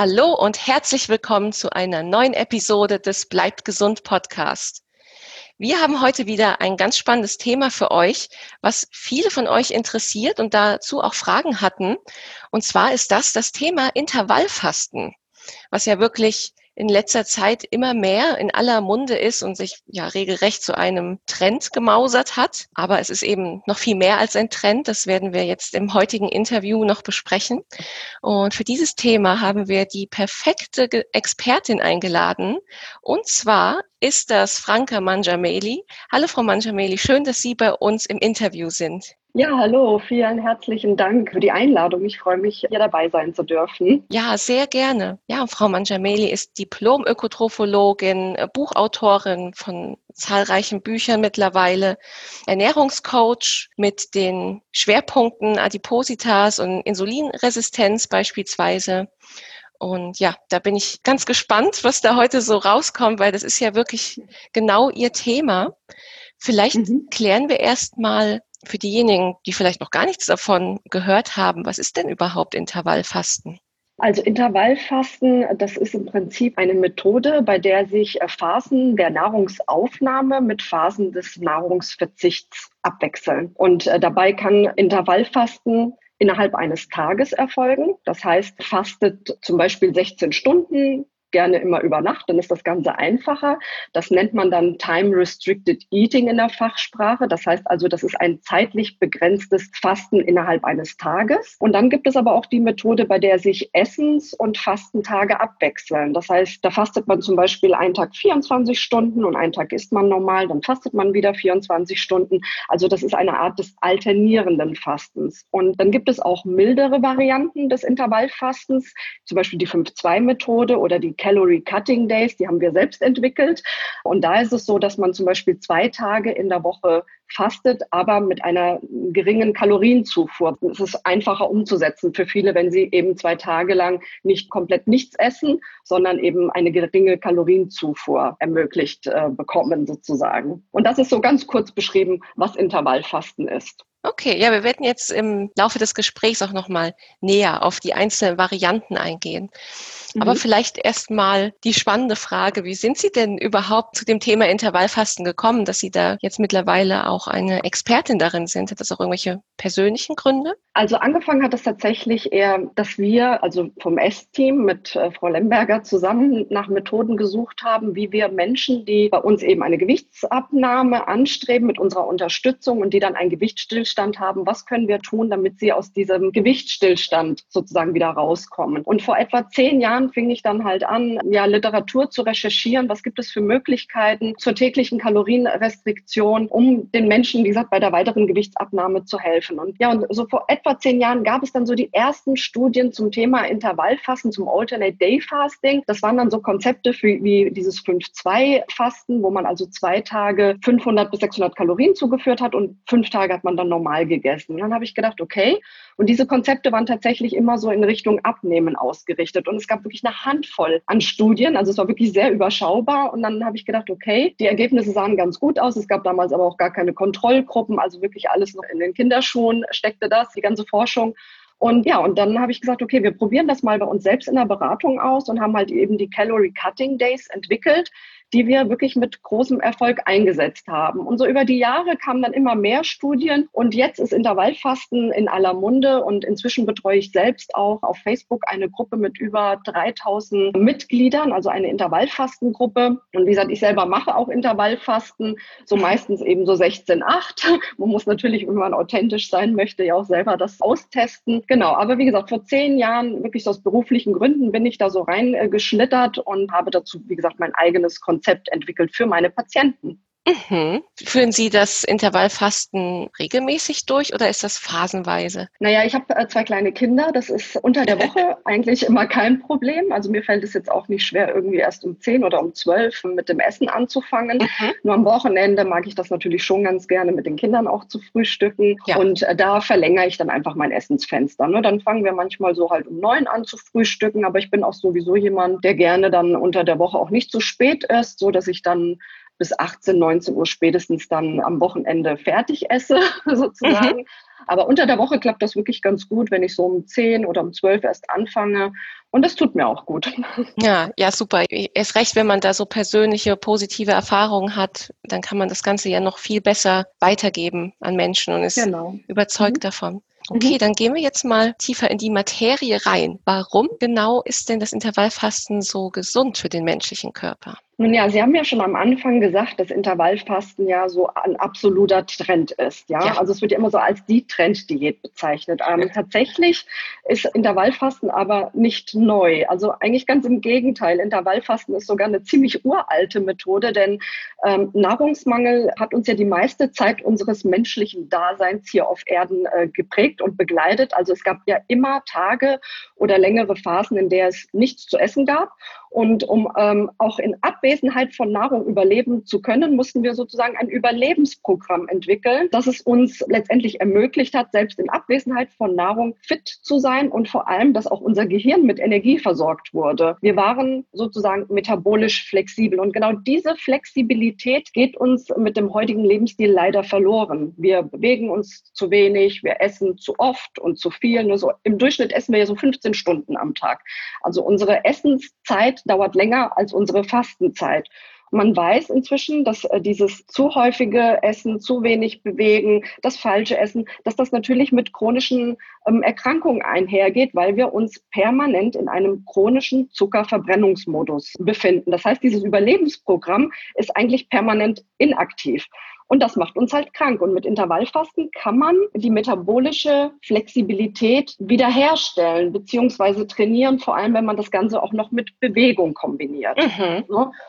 Hallo und herzlich willkommen zu einer neuen Episode des Bleibt gesund Podcast. Wir haben heute wieder ein ganz spannendes Thema für euch, was viele von euch interessiert und dazu auch Fragen hatten. Und zwar ist das das Thema Intervallfasten, was ja wirklich in letzter Zeit immer mehr in aller Munde ist und sich ja regelrecht zu einem Trend gemausert hat. Aber es ist eben noch viel mehr als ein Trend. Das werden wir jetzt im heutigen Interview noch besprechen. Und für dieses Thema haben wir die perfekte Expertin eingeladen. Und zwar ist das Franka Manjameli. Hallo Frau Manjameli, schön, dass Sie bei uns im Interview sind. Ja, hallo, vielen herzlichen Dank für die Einladung. Ich freue mich, hier dabei sein zu dürfen. Ja, sehr gerne. Ja, Frau Manjameli ist Diplom-Ökotrophologin, äh, Buchautorin von zahlreichen Büchern mittlerweile, Ernährungscoach mit den Schwerpunkten Adipositas und Insulinresistenz beispielsweise. Und ja, da bin ich ganz gespannt, was da heute so rauskommt, weil das ist ja wirklich genau Ihr Thema. Vielleicht mhm. klären wir erst mal für diejenigen, die vielleicht noch gar nichts davon gehört haben, was ist denn überhaupt Intervallfasten? Also Intervallfasten, das ist im Prinzip eine Methode, bei der sich äh, Phasen der Nahrungsaufnahme mit Phasen des Nahrungsverzichts abwechseln. Und äh, dabei kann Intervallfasten innerhalb eines Tages erfolgen. Das heißt, fastet zum Beispiel 16 Stunden, gerne immer über Nacht, dann ist das Ganze einfacher. Das nennt man dann Time Restricted Eating in der Fachsprache. Das heißt also, das ist ein zeitlich begrenztes Fasten innerhalb eines Tages. Und dann gibt es aber auch die Methode, bei der sich Essens- und Fastentage abwechseln. Das heißt, da fastet man zum Beispiel einen Tag 24 Stunden und einen Tag isst man normal, dann fastet man wieder 24 Stunden. Also das ist eine Art des alternierenden Fastens. Und dann gibt es auch mildere Varianten des Intervallfastens, zum Beispiel die 5-2-Methode oder die Calorie Cutting Days, die haben wir selbst entwickelt. Und da ist es so, dass man zum Beispiel zwei Tage in der Woche fastet, aber mit einer geringen Kalorienzufuhr. Es ist einfacher umzusetzen für viele, wenn sie eben zwei Tage lang nicht komplett nichts essen, sondern eben eine geringe Kalorienzufuhr ermöglicht äh, bekommen sozusagen. Und das ist so ganz kurz beschrieben, was Intervallfasten ist. Okay, ja, wir werden jetzt im Laufe des Gesprächs auch nochmal näher auf die einzelnen Varianten eingehen. Mhm. Aber vielleicht erstmal die spannende Frage, wie sind Sie denn überhaupt zu dem Thema Intervallfasten gekommen, dass Sie da jetzt mittlerweile auch eine Expertin darin sind? Hat das auch irgendwelche persönlichen Gründe? Also angefangen hat es tatsächlich eher, dass wir, also vom S-Team mit äh, Frau Lemberger zusammen nach Methoden gesucht haben, wie wir Menschen, die bei uns eben eine Gewichtsabnahme anstreben mit unserer Unterstützung und die dann einen Gewichtsstillstand haben, was können wir tun, damit sie aus diesem Gewichtsstillstand sozusagen wieder rauskommen. Und vor etwa zehn Jahren fing ich dann halt an, ja, Literatur zu recherchieren. Was gibt es für Möglichkeiten zur täglichen Kalorienrestriktion, um den Menschen, wie gesagt, bei der weiteren Gewichtsabnahme zu helfen? Und ja, und so vor etwa zehn Jahren gab es dann so die ersten Studien zum Thema Intervallfasten, zum Alternate Day Fasting. Das waren dann so Konzepte für, wie dieses 5-2-Fasten, wo man also zwei Tage 500 bis 600 Kalorien zugeführt hat und fünf Tage hat man dann normal gegessen. Und dann habe ich gedacht, okay. Und diese Konzepte waren tatsächlich immer so in Richtung Abnehmen ausgerichtet. Und es gab wirklich eine Handvoll an Studien. Also es war wirklich sehr überschaubar. Und dann habe ich gedacht, okay, die Ergebnisse sahen ganz gut aus. Es gab damals aber auch gar keine Kontrollgruppen. Also wirklich alles noch in den Kinderschuhen steckte das. Die ganze Forschung. Und ja, und dann habe ich gesagt, okay, wir probieren das mal bei uns selbst in der Beratung aus und haben halt eben die Calorie Cutting Days entwickelt, die wir wirklich mit großem Erfolg eingesetzt haben. Und so über die Jahre kamen dann immer mehr Studien und jetzt ist Intervallfasten in aller Munde und inzwischen betreue ich selbst auch auf Facebook eine Gruppe mit über 3000 Mitgliedern, also eine Intervallfastengruppe. Und wie gesagt, ich selber mache auch Intervallfasten, so meistens eben so 16,8. Man muss natürlich, wenn man authentisch sein möchte, ja auch selber das austesten. Genau, aber wie gesagt, vor zehn Jahren, wirklich aus beruflichen Gründen, bin ich da so reingeschlittert und habe dazu, wie gesagt, mein eigenes Konzept Konzept entwickelt für meine Patienten. Mhm. Führen Sie das Intervallfasten regelmäßig durch oder ist das phasenweise? Naja, ich habe äh, zwei kleine Kinder. Das ist unter der Woche eigentlich immer kein Problem. Also mir fällt es jetzt auch nicht schwer, irgendwie erst um 10 oder um 12 mit dem Essen anzufangen. Mhm. Nur am Wochenende mag ich das natürlich schon ganz gerne, mit den Kindern auch zu frühstücken. Ja. Und äh, da verlängere ich dann einfach mein Essensfenster. Ne? Dann fangen wir manchmal so halt um 9 an zu frühstücken. Aber ich bin auch sowieso jemand, der gerne dann unter der Woche auch nicht zu spät ist, so dass ich dann bis 18, 19 Uhr spätestens dann am Wochenende fertig esse, sozusagen. Mhm. Aber unter der Woche klappt das wirklich ganz gut, wenn ich so um 10 oder um 12 erst anfange. Und das tut mir auch gut. Ja, ja, super. Erst recht, wenn man da so persönliche, positive Erfahrungen hat, dann kann man das Ganze ja noch viel besser weitergeben an Menschen und ist genau. überzeugt mhm. davon. Okay, mhm. dann gehen wir jetzt mal tiefer in die Materie rein. Warum genau ist denn das Intervallfasten so gesund für den menschlichen Körper? Nun ja, Sie haben ja schon am Anfang gesagt, dass Intervallfasten ja so ein absoluter Trend ist. Ja, ja. also es wird ja immer so als die Trenddiät bezeichnet. Ähm, ja. Tatsächlich ist Intervallfasten aber nicht neu. Also eigentlich ganz im Gegenteil. Intervallfasten ist sogar eine ziemlich uralte Methode, denn ähm, Nahrungsmangel hat uns ja die meiste Zeit unseres menschlichen Daseins hier auf Erden äh, geprägt und begleitet. Also es gab ja immer Tage oder längere Phasen, in der es nichts zu essen gab. Und um ähm, auch in Abwesenheit von Nahrung überleben zu können, mussten wir sozusagen ein Überlebensprogramm entwickeln, das es uns letztendlich ermöglicht hat, selbst in Abwesenheit von Nahrung fit zu sein und vor allem, dass auch unser Gehirn mit Energie versorgt wurde. Wir waren sozusagen metabolisch flexibel und genau diese Flexibilität geht uns mit dem heutigen Lebensstil leider verloren. Wir bewegen uns zu wenig, wir essen zu oft und zu viel. Nur so im Durchschnitt essen wir ja so 15 Stunden am Tag. Also unsere Essenszeit dauert länger als unsere Fastenzeit. Man weiß inzwischen, dass äh, dieses zu häufige Essen, zu wenig Bewegen, das falsche Essen, dass das natürlich mit chronischen ähm, Erkrankungen einhergeht, weil wir uns permanent in einem chronischen Zuckerverbrennungsmodus befinden. Das heißt, dieses Überlebensprogramm ist eigentlich permanent inaktiv. Und das macht uns halt krank. Und mit Intervallfasten kann man die metabolische Flexibilität wiederherstellen beziehungsweise trainieren, vor allem wenn man das Ganze auch noch mit Bewegung kombiniert. Mhm.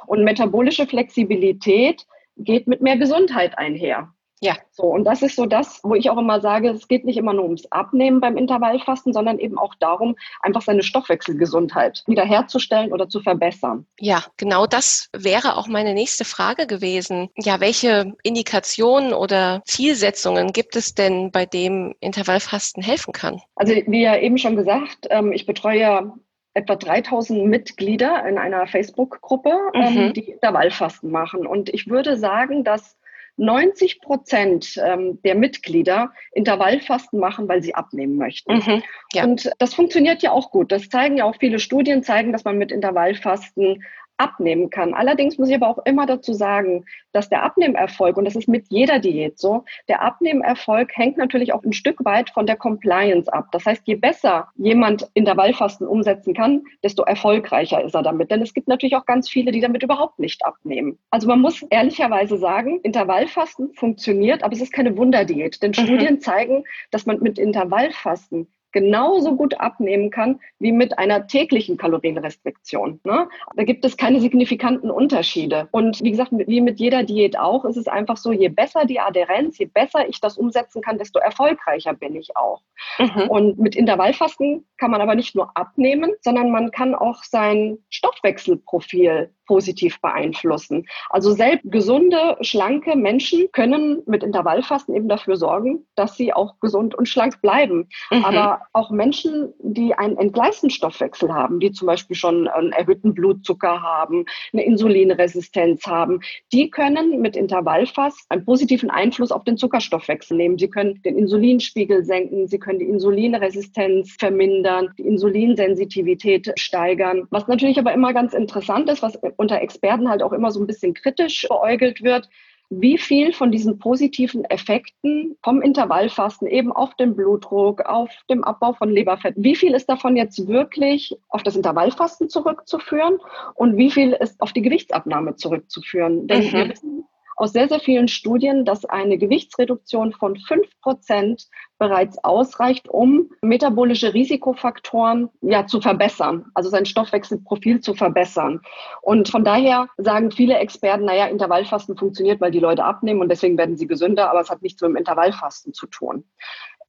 Und metabolische Flexibilität geht mit mehr Gesundheit einher. Ja. So, und das ist so das, wo ich auch immer sage, es geht nicht immer nur ums Abnehmen beim Intervallfasten, sondern eben auch darum, einfach seine Stoffwechselgesundheit wiederherzustellen oder zu verbessern. Ja, genau das wäre auch meine nächste Frage gewesen. Ja, welche Indikationen oder Zielsetzungen gibt es denn, bei dem Intervallfasten helfen kann? Also, wie ja eben schon gesagt, ähm, ich betreue etwa 3000 Mitglieder in einer Facebook-Gruppe, ähm, mhm. die Intervallfasten machen. Und ich würde sagen, dass 90 Prozent ähm, der Mitglieder Intervallfasten machen, weil sie abnehmen möchten. Mhm, ja. Und das funktioniert ja auch gut. Das zeigen ja auch viele Studien, zeigen, dass man mit Intervallfasten abnehmen kann. Allerdings muss ich aber auch immer dazu sagen, dass der Abnehmerfolg, und das ist mit jeder Diät so, der Abnehmerfolg hängt natürlich auch ein Stück weit von der Compliance ab. Das heißt, je besser jemand Intervallfasten umsetzen kann, desto erfolgreicher ist er damit. Denn es gibt natürlich auch ganz viele, die damit überhaupt nicht abnehmen. Also man muss ehrlicherweise sagen, Intervallfasten funktioniert, aber es ist keine Wunderdiät. Denn mhm. Studien zeigen, dass man mit Intervallfasten genauso gut abnehmen kann wie mit einer täglichen Kalorienrestriktion. Ne? Da gibt es keine signifikanten Unterschiede. Und wie gesagt, wie mit jeder Diät auch, ist es einfach so, je besser die Adherenz, je besser ich das umsetzen kann, desto erfolgreicher bin ich auch. Mhm. Und mit Intervallfasten kann man aber nicht nur abnehmen, sondern man kann auch sein Stoffwechselprofil positiv beeinflussen. Also selbst gesunde, schlanke Menschen können mit Intervallfasten eben dafür sorgen, dass sie auch gesund und schlank bleiben. Mhm. Aber auch Menschen, die einen entgleisten Stoffwechsel haben, die zum Beispiel schon einen erhöhten Blutzucker haben, eine Insulinresistenz haben, die können mit Intervallfasten einen positiven Einfluss auf den Zuckerstoffwechsel nehmen. Sie können den Insulinspiegel senken, sie können die Insulinresistenz vermindern, die Insulinsensitivität steigern. Was natürlich aber immer ganz interessant ist, was unter Experten halt auch immer so ein bisschen kritisch beäugelt wird, wie viel von diesen positiven Effekten vom Intervallfasten eben auf den Blutdruck, auf dem Abbau von Leberfett, wie viel ist davon jetzt wirklich auf das Intervallfasten zurückzuführen und wie viel ist auf die Gewichtsabnahme zurückzuführen? Denn mhm. wir wissen aus sehr, sehr vielen Studien, dass eine Gewichtsreduktion von fünf Prozent bereits ausreicht, um metabolische Risikofaktoren ja zu verbessern, also sein Stoffwechselprofil zu verbessern. Und von daher sagen viele Experten, naja, Intervallfasten funktioniert, weil die Leute abnehmen und deswegen werden sie gesünder, aber es hat nichts mit dem Intervallfasten zu tun.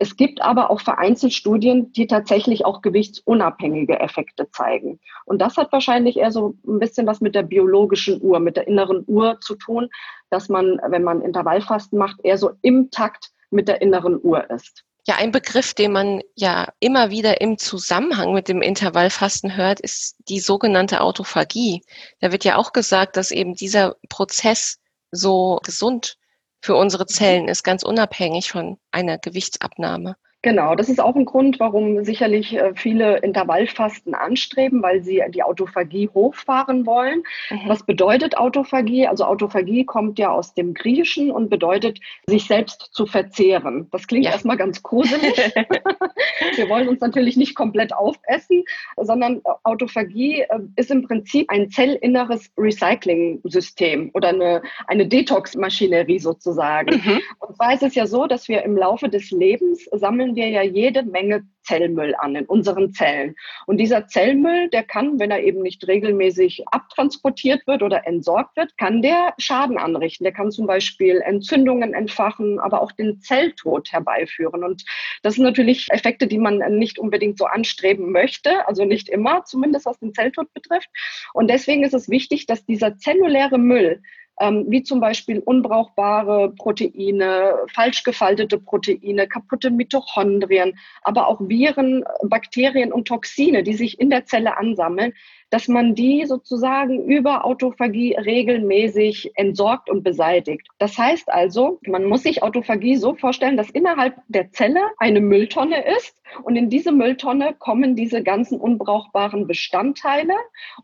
Es gibt aber auch vereinzelt Studien, die tatsächlich auch gewichtsunabhängige Effekte zeigen. Und das hat wahrscheinlich eher so ein bisschen was mit der biologischen Uhr, mit der inneren Uhr zu tun, dass man, wenn man Intervallfasten macht, eher so im Takt mit der inneren Uhr ist. Ja, ein Begriff, den man ja immer wieder im Zusammenhang mit dem Intervallfasten hört, ist die sogenannte Autophagie. Da wird ja auch gesagt, dass eben dieser Prozess so gesund für unsere Zellen ist, ganz unabhängig von einer Gewichtsabnahme. Genau, das ist auch ein Grund, warum sicherlich äh, viele Intervallfasten anstreben, weil sie die Autophagie hochfahren wollen. Mhm. Was bedeutet Autophagie? Also Autophagie kommt ja aus dem Griechischen und bedeutet, sich selbst zu verzehren. Das klingt ja. erstmal ganz gruselig. Wir wollen uns natürlich nicht komplett aufessen, sondern Autophagie äh, ist im Prinzip ein zellinneres Recycling-System oder eine, eine Detox-Maschinerie sozusagen. Mhm. Und zwar ist es ja so, dass wir im Laufe des Lebens sammeln sammeln wir ja jede Menge Zellmüll an in unseren Zellen. Und dieser Zellmüll, der kann, wenn er eben nicht regelmäßig abtransportiert wird oder entsorgt wird, kann der Schaden anrichten. Der kann zum Beispiel Entzündungen entfachen, aber auch den Zelltod herbeiführen. Und das sind natürlich Effekte, die man nicht unbedingt so anstreben möchte, also nicht immer, zumindest was den Zelltod betrifft. Und deswegen ist es wichtig, dass dieser zelluläre Müll ähm, wie zum Beispiel unbrauchbare Proteine, falsch gefaltete Proteine, kaputte Mitochondrien, aber auch Viren, Bakterien und Toxine, die sich in der Zelle ansammeln, dass man die sozusagen über Autophagie regelmäßig entsorgt und beseitigt. Das heißt also, man muss sich Autophagie so vorstellen, dass innerhalb der Zelle eine Mülltonne ist und in diese Mülltonne kommen diese ganzen unbrauchbaren Bestandteile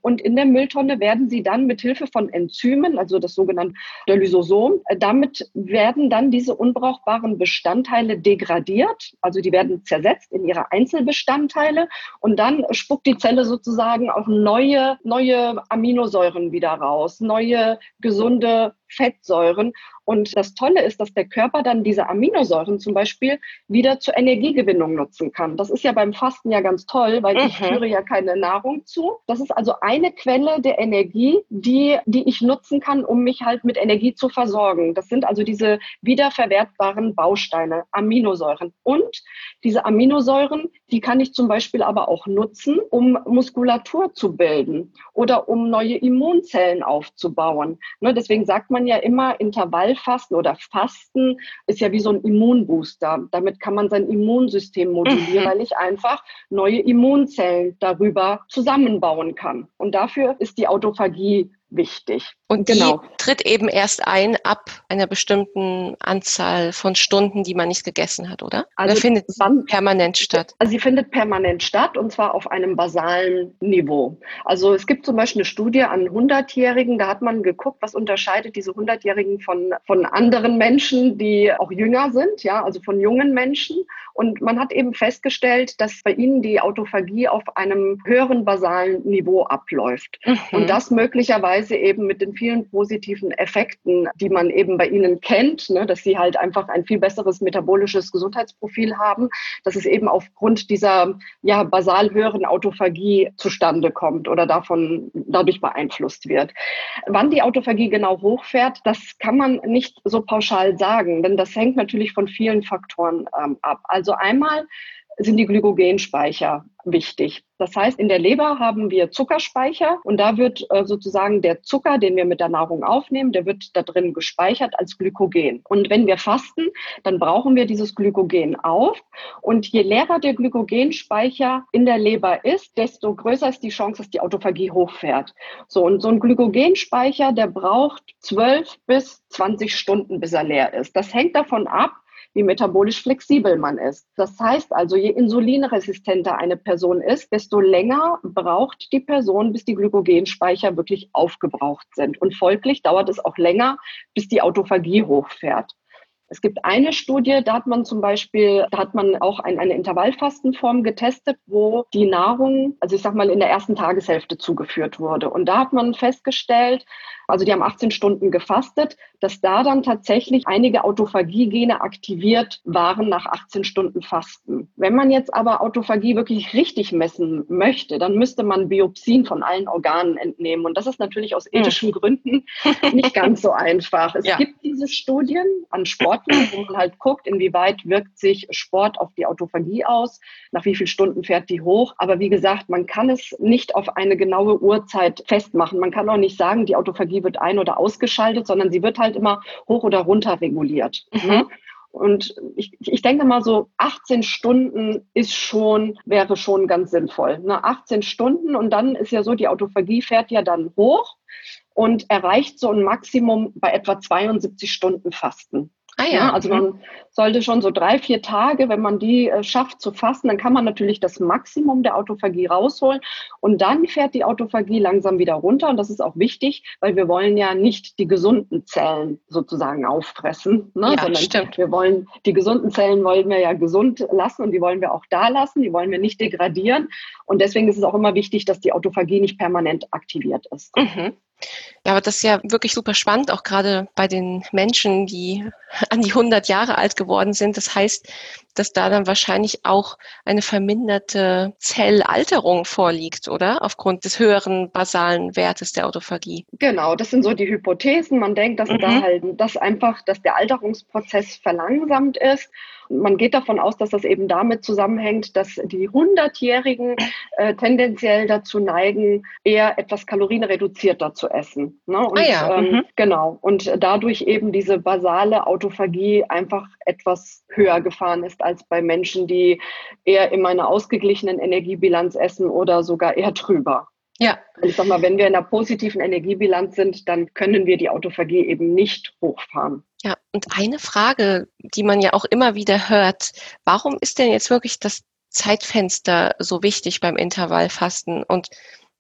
und in der Mülltonne werden sie dann mit Hilfe von Enzymen, also das sogenannte Lysosom, damit werden dann diese unbrauchbaren Bestandteile degradiert, also die werden zersetzt in ihre Einzelbestandteile und dann spuckt die Zelle sozusagen auch neu neue, neue Aminosäuren wieder raus, neue gesunde Fettsäuren. Und das Tolle ist, dass der Körper dann diese Aminosäuren zum Beispiel wieder zur Energiegewinnung nutzen kann. Das ist ja beim Fasten ja ganz toll, weil mhm. ich führe ja keine Nahrung zu. Das ist also eine Quelle der Energie, die, die ich nutzen kann, um mich halt mit Energie zu versorgen. Das sind also diese wiederverwertbaren Bausteine, Aminosäuren. Und diese Aminosäuren, die kann ich zum Beispiel aber auch nutzen, um Muskulatur zu bilden oder um neue Immunzellen aufzubauen. Ne, deswegen sagt man ja immer, Intervallfasten oder Fasten ist ja wie so ein Immunbooster. Damit kann man sein Immunsystem modulieren, mhm. weil ich einfach neue Immunzellen darüber zusammenbauen kann. Und dafür ist die Autophagie wichtig. Und genau. die tritt eben erst ein ab einer bestimmten Anzahl von Stunden, die man nicht gegessen hat, oder? Also oder findet wann, permanent statt? Also sie findet permanent statt und zwar auf einem basalen Niveau. Also es gibt zum Beispiel eine Studie an 100-Jährigen, da hat man geguckt, was unterscheidet diese 100-Jährigen von, von anderen Menschen, die auch jünger sind, ja, also von jungen Menschen. Und man hat eben festgestellt, dass bei ihnen die Autophagie auf einem höheren basalen Niveau abläuft. Mhm. Und das möglicherweise eben mit den vielen positiven Effekten, die man eben bei ihnen kennt, ne, dass sie halt einfach ein viel besseres metabolisches Gesundheitsprofil haben, dass es eben aufgrund dieser ja, basal höheren Autophagie zustande kommt oder davon dadurch beeinflusst wird. Wann die Autophagie genau hochfährt, das kann man nicht so pauschal sagen, denn das hängt natürlich von vielen Faktoren ähm, ab. Also also einmal sind die Glykogenspeicher wichtig. Das heißt, in der Leber haben wir Zuckerspeicher und da wird äh, sozusagen der Zucker, den wir mit der Nahrung aufnehmen, der wird da drin gespeichert als Glykogen. Und wenn wir fasten, dann brauchen wir dieses Glykogen auf. Und je leerer der Glykogenspeicher in der Leber ist, desto größer ist die Chance, dass die Autophagie hochfährt. So, und so ein Glykogenspeicher, der braucht 12 bis 20 Stunden, bis er leer ist. Das hängt davon ab, wie metabolisch flexibel man ist. Das heißt also, je insulinresistenter eine Person ist, desto länger braucht die Person, bis die Glykogenspeicher wirklich aufgebraucht sind. Und folglich dauert es auch länger, bis die Autophagie hochfährt. Es gibt eine Studie, da hat man zum Beispiel, da hat man auch ein, eine Intervallfastenform getestet, wo die Nahrung, also ich sag mal, in der ersten Tageshälfte zugeführt wurde. Und da hat man festgestellt, also die haben 18 Stunden gefastet, dass da dann tatsächlich einige Autophagie-Gene aktiviert waren nach 18 Stunden Fasten. Wenn man jetzt aber Autophagie wirklich richtig messen möchte, dann müsste man Biopsien von allen Organen entnehmen. Und das ist natürlich aus hm. ethischen Gründen nicht ganz so einfach. Es ja. gibt diese Studien an Sportlern, wo man halt guckt, inwieweit wirkt sich Sport auf die Autophagie aus, nach wie vielen Stunden fährt die hoch. Aber wie gesagt, man kann es nicht auf eine genaue Uhrzeit festmachen. Man kann auch nicht sagen, die Autophagie wird ein- oder ausgeschaltet, sondern sie wird halt immer hoch oder runter reguliert. Mhm. Ne? Und ich, ich denke mal so 18 Stunden ist schon, wäre schon ganz sinnvoll. Ne? 18 Stunden und dann ist ja so, die Autophagie fährt ja dann hoch und erreicht so ein Maximum bei etwa 72 Stunden Fasten. Ah ja. ja. also man sollte schon so drei, vier Tage, wenn man die äh, schafft zu fassen, dann kann man natürlich das Maximum der Autophagie rausholen und dann fährt die Autophagie langsam wieder runter und das ist auch wichtig, weil wir wollen ja nicht die gesunden Zellen sozusagen auffressen, ne? ja, sondern stimmt. wir wollen die gesunden Zellen wollen wir ja gesund lassen und die wollen wir auch da lassen, die wollen wir nicht degradieren und deswegen ist es auch immer wichtig, dass die Autophagie nicht permanent aktiviert ist. Mhm. Ja, aber das ist ja wirklich super spannend, auch gerade bei den Menschen, die an die 100 Jahre alt geworden sind. Das heißt, dass da dann wahrscheinlich auch eine verminderte Zellalterung vorliegt, oder? Aufgrund des höheren basalen Wertes der Autophagie. Genau, das sind so die Hypothesen. Man denkt, dass mhm. da halt, dass einfach, dass der Alterungsprozess verlangsamt ist man geht davon aus, dass das eben damit zusammenhängt, dass die 100-Jährigen äh, tendenziell dazu neigen, eher etwas kalorienreduzierter zu essen. Ne? Und, ah ja. ähm, mhm. Genau. Und dadurch eben diese basale Autophagie einfach etwas höher gefahren ist als bei Menschen, die eher in einer ausgeglichenen Energiebilanz essen oder sogar eher drüber. Ja. Ich sag mal, wenn wir in einer positiven Energiebilanz sind, dann können wir die Autophagie eben nicht hochfahren. Ja, und eine Frage, die man ja auch immer wieder hört, warum ist denn jetzt wirklich das Zeitfenster so wichtig beim Intervallfasten? Und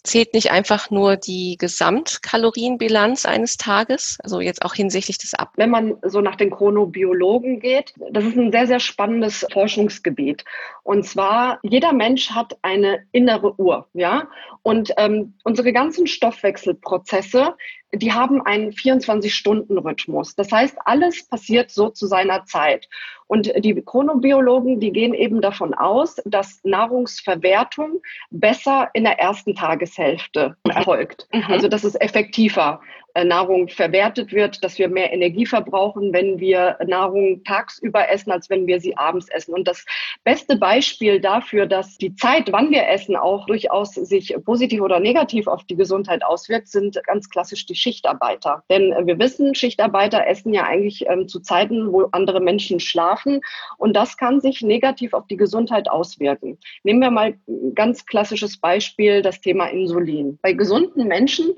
zählt nicht einfach nur die Gesamtkalorienbilanz eines Tages, also jetzt auch hinsichtlich des Ab. Wenn man so nach den Chronobiologen geht, das ist ein sehr, sehr spannendes Forschungsgebiet. Und zwar, jeder Mensch hat eine innere Uhr, ja. Und ähm, unsere ganzen Stoffwechselprozesse, die haben einen 24-Stunden-Rhythmus. Das heißt, alles passiert so zu seiner Zeit. Und die Chronobiologen, die gehen eben davon aus, dass Nahrungsverwertung besser in der ersten Tageshälfte erfolgt. Mhm. Also dass es effektiver Nahrung verwertet wird, dass wir mehr Energie verbrauchen, wenn wir Nahrung tagsüber essen, als wenn wir sie abends essen. Und das beste Beispiel dafür, dass die Zeit, wann wir essen, auch durchaus sich positiv oder negativ auf die Gesundheit auswirkt, sind ganz klassisch die Schichtarbeiter. Denn wir wissen, Schichtarbeiter essen ja eigentlich ähm, zu Zeiten, wo andere Menschen schlafen. Und das kann sich negativ auf die Gesundheit auswirken. Nehmen wir mal ein ganz klassisches Beispiel, das Thema Insulin. Bei gesunden Menschen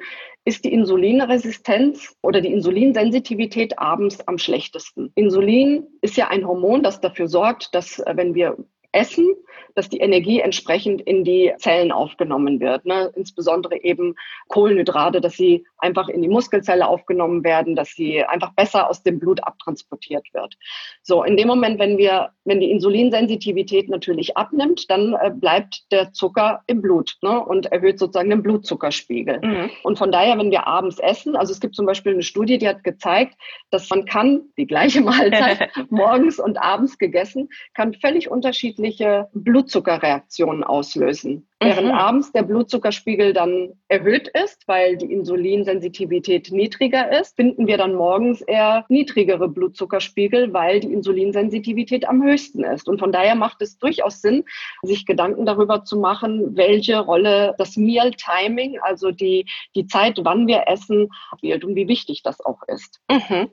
ist die Insulinresistenz oder die Insulinsensitivität abends am schlechtesten. Insulin ist ja ein Hormon, das dafür sorgt, dass äh, wenn wir essen, dass die Energie entsprechend in die Zellen aufgenommen wird. Ne? Insbesondere eben Kohlenhydrate, dass sie einfach in die Muskelzelle aufgenommen werden, dass sie einfach besser aus dem Blut abtransportiert wird. So, in dem Moment, wenn wir, wenn die Insulinsensitivität natürlich abnimmt, dann äh, bleibt der Zucker im Blut ne? und erhöht sozusagen den Blutzuckerspiegel. Mhm. Und von daher, wenn wir abends essen, also es gibt zum Beispiel eine Studie, die hat gezeigt, dass man kann die gleiche Mahlzeit morgens und abends gegessen, kann völlig unterschiedliche Blutzuckerreaktionen auslösen. Während mhm. abends der Blutzuckerspiegel dann erhöht ist, weil die Insulinsensitivität niedriger ist, finden wir dann morgens eher niedrigere Blutzuckerspiegel, weil die Insulinsensitivität am höchsten ist. Und von daher macht es durchaus Sinn, sich Gedanken darüber zu machen, welche Rolle das Meal Timing, also die, die Zeit, wann wir essen, spielt und wie wichtig das auch ist. Mhm.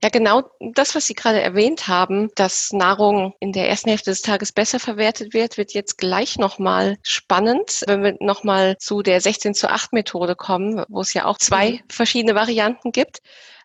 Ja, genau das, was Sie gerade erwähnt haben, dass Nahrung in der ersten Hälfte des Tages besser verwertet wird, wird jetzt gleich nochmal spannend spannend, wenn wir nochmal zu der 16 zu 8 Methode kommen, wo es ja auch zwei mhm. verschiedene Varianten gibt.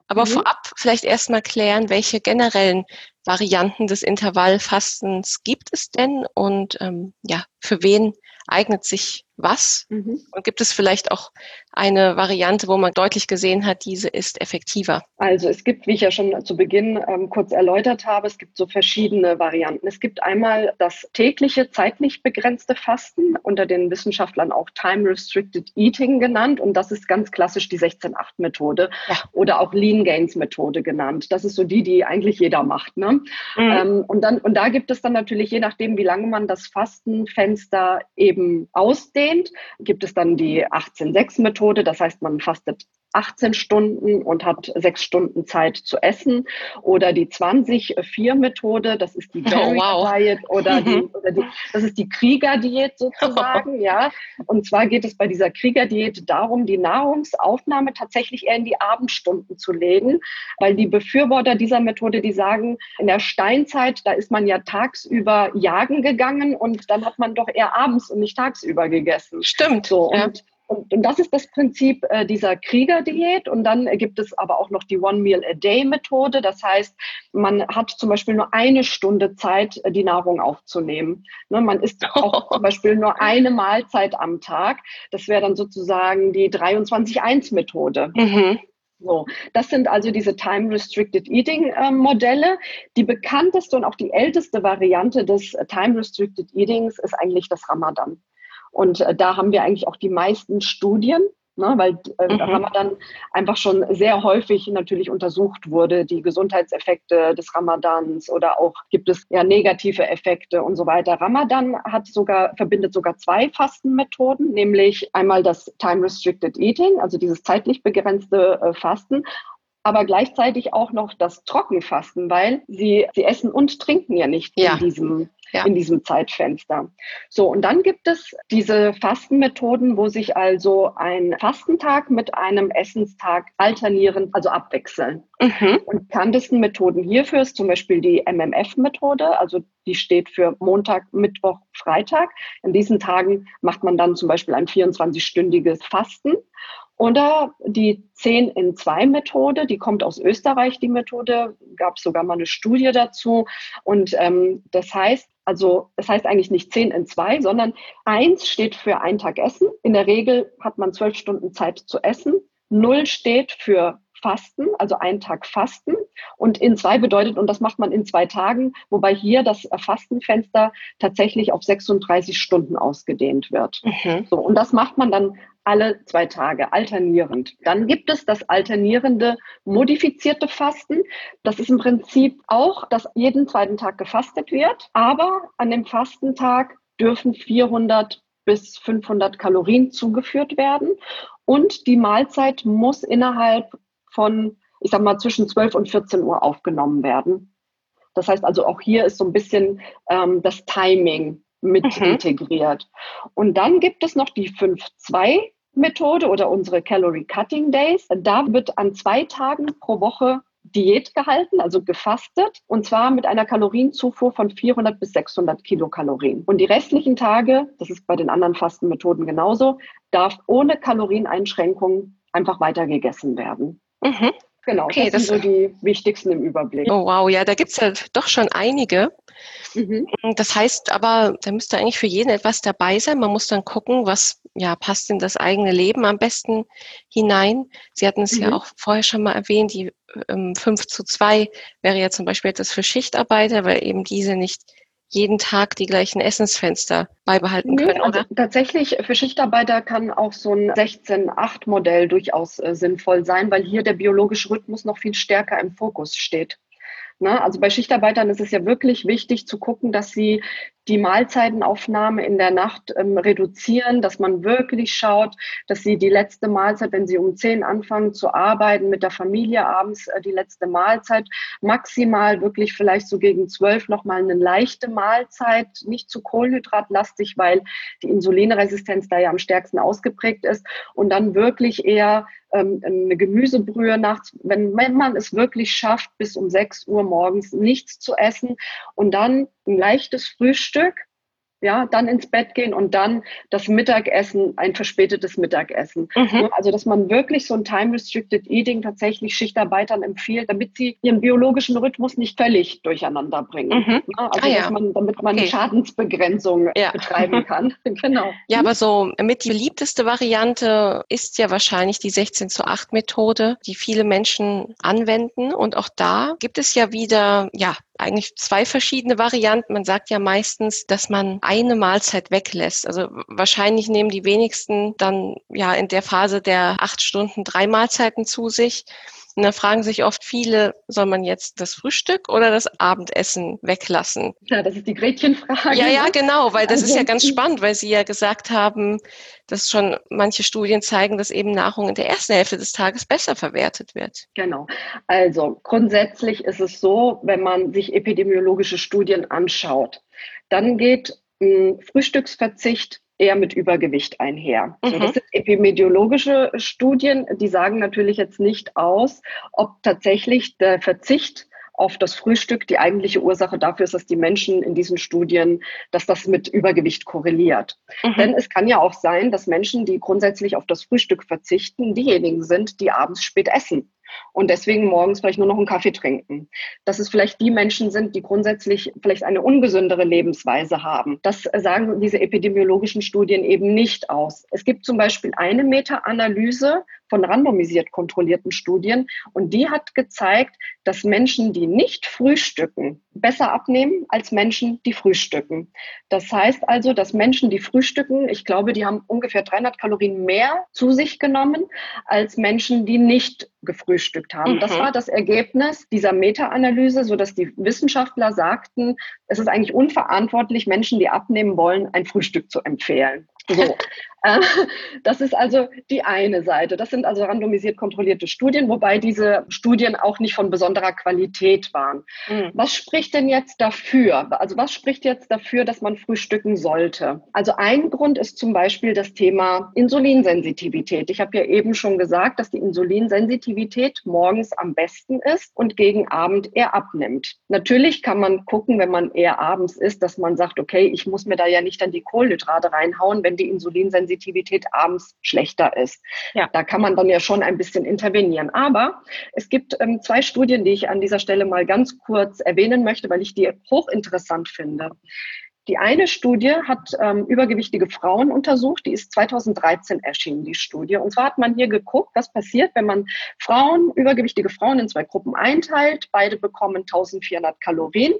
Aber mhm. vorab vielleicht erstmal klären, welche generellen Varianten des Intervallfastens gibt es denn und ähm, ja, für wen eignet sich was? Mhm. Und gibt es vielleicht auch eine Variante, wo man deutlich gesehen hat, diese ist effektiver? Also es gibt, wie ich ja schon zu Beginn ähm, kurz erläutert habe, es gibt so verschiedene Varianten. Es gibt einmal das tägliche, zeitlich begrenzte Fasten, unter den Wissenschaftlern auch Time Restricted Eating genannt. Und das ist ganz klassisch die 16-8-Methode ja. oder auch Lean Gains Methode genannt. Das ist so die, die eigentlich jeder macht. Ne? Mhm. Ähm, und, dann, und da gibt es dann natürlich, je nachdem, wie lange man das Fastenfenster eben ausdehnt, ausdehnt, gibt es dann die 18-6-Methode. Das heißt, man fastet 18 Stunden und hat sechs Stunden Zeit zu essen. Oder die 20-4-Methode, das ist die Berry oh, wow. Diet oder, die, mhm. oder die, das ist die Kriegerdiät sozusagen, ja. Und zwar geht es bei dieser Kriegerdiät darum, die Nahrungsaufnahme tatsächlich eher in die Abendstunden zu legen, weil die Befürworter dieser Methode, die sagen, in der Steinzeit, da ist man ja tagsüber jagen gegangen und dann hat man doch eher abends und nicht tagsüber gegessen. Stimmt. So, und Und, und, das ist das Prinzip äh, dieser Kriegerdiät. Und dann gibt es aber auch noch die One Meal a Day Methode. Das heißt, man hat zum Beispiel nur eine Stunde Zeit, äh, die Nahrung aufzunehmen. Ne, man isst auch zum Beispiel nur eine Mahlzeit am Tag. Das wäre dann sozusagen die 23-1 Methode. Mhm. So, das sind also diese Time Restricted Eating äh, Modelle. Die bekannteste und auch die älteste Variante des äh, Time Restricted Eatings ist eigentlich das Ramadan. Und äh, da haben wir eigentlich auch die meisten Studien, ne, weil äh, mhm. Ramadan einfach schon sehr häufig natürlich untersucht wurde, die Gesundheitseffekte des Ramadans oder auch gibt es ja negative Effekte und so weiter. Ramadan hat sogar, verbindet sogar zwei Fastenmethoden, nämlich einmal das Time Restricted Eating, also dieses zeitlich begrenzte äh, Fasten aber gleichzeitig auch noch das Trockenfasten, weil sie, sie essen und trinken ja nicht ja. in diesem ja. in diesem Zeitfenster. So, und dann gibt es diese Fastenmethoden, wo sich also ein Fastentag mit einem Essenstag alternieren, also abwechseln. Mhm. Und bekanntesten Methoden hierfür ist zum Beispiel die MMF-Methode, also die steht für Montag, Mittwoch, Freitag. In diesen Tagen macht man dann zum Beispiel ein 24-stündiges Fasten. Oder die 10 in 2 Methode, die kommt aus Österreich, die Methode, gab es sogar mal eine Studie dazu. Und ähm, das heißt, also das heißt eigentlich nicht 10 in 2, sondern 1 steht für ein Tag Essen. In der Regel hat man zwölf Stunden Zeit zu essen. 0 steht für Fasten, also ein Tag Fasten. Und in zwei bedeutet, und das macht man in zwei Tagen, wobei hier das Fastenfenster tatsächlich auf 36 Stunden ausgedehnt wird. Mhm. So, und das macht man dann alle zwei Tage, alternierend. Dann gibt es das alternierende modifizierte Fasten. Das ist im Prinzip auch, dass jeden zweiten Tag gefastet wird, aber an dem Fastentag dürfen 400 bis 500 Kalorien zugeführt werden und die Mahlzeit muss innerhalb von, ich sag mal, zwischen 12 und 14 Uhr aufgenommen werden. Das heißt also, auch hier ist so ein bisschen ähm, das Timing mit mhm. integriert. Und dann gibt es noch die 5-2 Methode oder unsere Calorie Cutting Days. Da wird an zwei Tagen pro Woche Diät gehalten, also gefastet, und zwar mit einer Kalorienzufuhr von 400 bis 600 Kilokalorien. Und die restlichen Tage, das ist bei den anderen Fastenmethoden genauso, darf ohne Kalorieneinschränkungen einfach weiter gegessen werden. Mhm. Genau, okay, das, sind so die wichtigsten im Überblick. Oh wow, ja, da gibt's ja doch schon einige. Mhm. Das heißt aber, da müsste eigentlich für jeden etwas dabei sein. Man muss dann gucken, was ja passt in das eigene Leben am besten hinein. Sie hatten es mhm. ja auch vorher schon mal erwähnt, die ähm, 5 zu 2 wäre ja zum Beispiel etwas für Schichtarbeiter, weil eben diese nicht jeden Tag die gleichen Essensfenster beibehalten können, also oder? Tatsächlich, für Schichtarbeiter kann auch so ein 16-8-Modell durchaus äh, sinnvoll sein, weil hier der biologische Rhythmus noch viel stärker im Fokus steht. Ne? Also bei Schichtarbeitern ist es ja wirklich wichtig zu gucken, dass sie die Mahlzeitenaufnahme in der Nacht ähm, reduzieren, dass man wirklich schaut, dass sie die letzte Mahlzeit, wenn sie um zehn anfangen zu arbeiten, mit der Familie abends äh, die letzte Mahlzeit, maximal wirklich vielleicht so gegen zwölf nochmal eine leichte Mahlzeit, nicht zu kohlenhydratlastig, weil die Insulinresistenz da ja am stärksten ausgeprägt ist. Und dann wirklich eher ähm, eine Gemüsebrühe nachts, wenn, wenn man es wirklich schafft, bis um sechs Uhr morgens nichts zu essen. Und dann ein leichtes Frühstück, ja, dann ins Bett gehen und dann das Mittagessen, ein verspätetes Mittagessen. Mhm. Also, dass man wirklich so ein Time-Restricted Eating tatsächlich Schichtarbeitern empfiehlt, damit sie ihren biologischen Rhythmus nicht völlig durcheinander bringen. Mhm. Also, ah, ja. man, damit man okay. Schadensbegrenzung ja. betreiben kann. genau. Ja, aber so mit die beliebteste Variante ist ja wahrscheinlich die 16 zu 8 Methode, die viele Menschen anwenden. Und auch da gibt es ja wieder, ja, eigentlich zwei verschiedene Varianten. Man sagt ja meistens, dass man eine Mahlzeit weglässt. Also wahrscheinlich nehmen die wenigsten dann ja in der Phase der acht Stunden drei Mahlzeiten zu sich. Und da fragen sich oft viele, soll man jetzt das Frühstück oder das Abendessen weglassen? Ja, das ist die Gretchenfrage. Ja, ja, genau, weil das also, ist ja ganz spannend, weil Sie ja gesagt haben, dass schon manche Studien zeigen, dass eben Nahrung in der ersten Hälfte des Tages besser verwertet wird. Genau. Also grundsätzlich ist es so, wenn man sich epidemiologische Studien anschaut, dann geht Frühstücksverzicht eher mit Übergewicht einher. Mhm. So, das sind epidemiologische Studien, die sagen natürlich jetzt nicht aus, ob tatsächlich der Verzicht auf das Frühstück die eigentliche Ursache dafür ist, dass die Menschen in diesen Studien, dass das mit Übergewicht korreliert. Mhm. Denn es kann ja auch sein, dass Menschen, die grundsätzlich auf das Frühstück verzichten, diejenigen sind, die abends spät essen und deswegen morgens vielleicht nur noch einen Kaffee trinken. Dass es vielleicht die Menschen sind, die grundsätzlich vielleicht eine ungesündere Lebensweise haben. Das sagen diese epidemiologischen Studien eben nicht aus. Es gibt zum Beispiel eine Meta-Analyse von randomisiert kontrollierten Studien und die hat gezeigt, dass Menschen, die nicht frühstücken, besser abnehmen als Menschen, die frühstücken. Das heißt also, dass Menschen, die frühstücken, ich glaube, die haben ungefähr 300 Kalorien mehr zu sich genommen als Menschen, die nicht gefrühstückt haben. Mhm. Das war das Ergebnis dieser Meta-Analyse, so dass die Wissenschaftler sagten, es ist eigentlich unverantwortlich, Menschen, die abnehmen wollen, ein Frühstück zu empfehlen. So. Äh, das ist also die eine Seite. Das sind also randomisiert kontrollierte Studien, wobei diese Studien auch nicht von besonderer Qualität waren. Mhm. Was spricht denn jetzt dafür? Also was spricht jetzt dafür, dass man frühstücken sollte? Also ein Grund ist zum Beispiel das Thema Insulinsensitivität. Ich habe ja eben schon gesagt, dass die Insulinsensitivität morgens am besten ist und gegen Abend eher abnimmt. Natürlich kann man gucken, wenn man eher abends isst, dass man sagt, okay, ich muss mir da ja nicht dann die Kohlenhydrate reinhauen, wenn die Insulinsensitivität abends schlechter ist. Ja. Da kann man dann ja schon ein bisschen intervenieren. Aber es gibt ähm, zwei Studien, die ich an dieser Stelle mal ganz kurz erwähnen möchte, weil ich die hochinteressant finde. Die eine Studie hat ähm, übergewichtige Frauen untersucht, die ist 2013 erschienen, die Studie. Und zwar hat man hier geguckt, was passiert, wenn man Frauen, übergewichtige Frauen in zwei Gruppen einteilt. Beide bekommen 1400 Kalorien.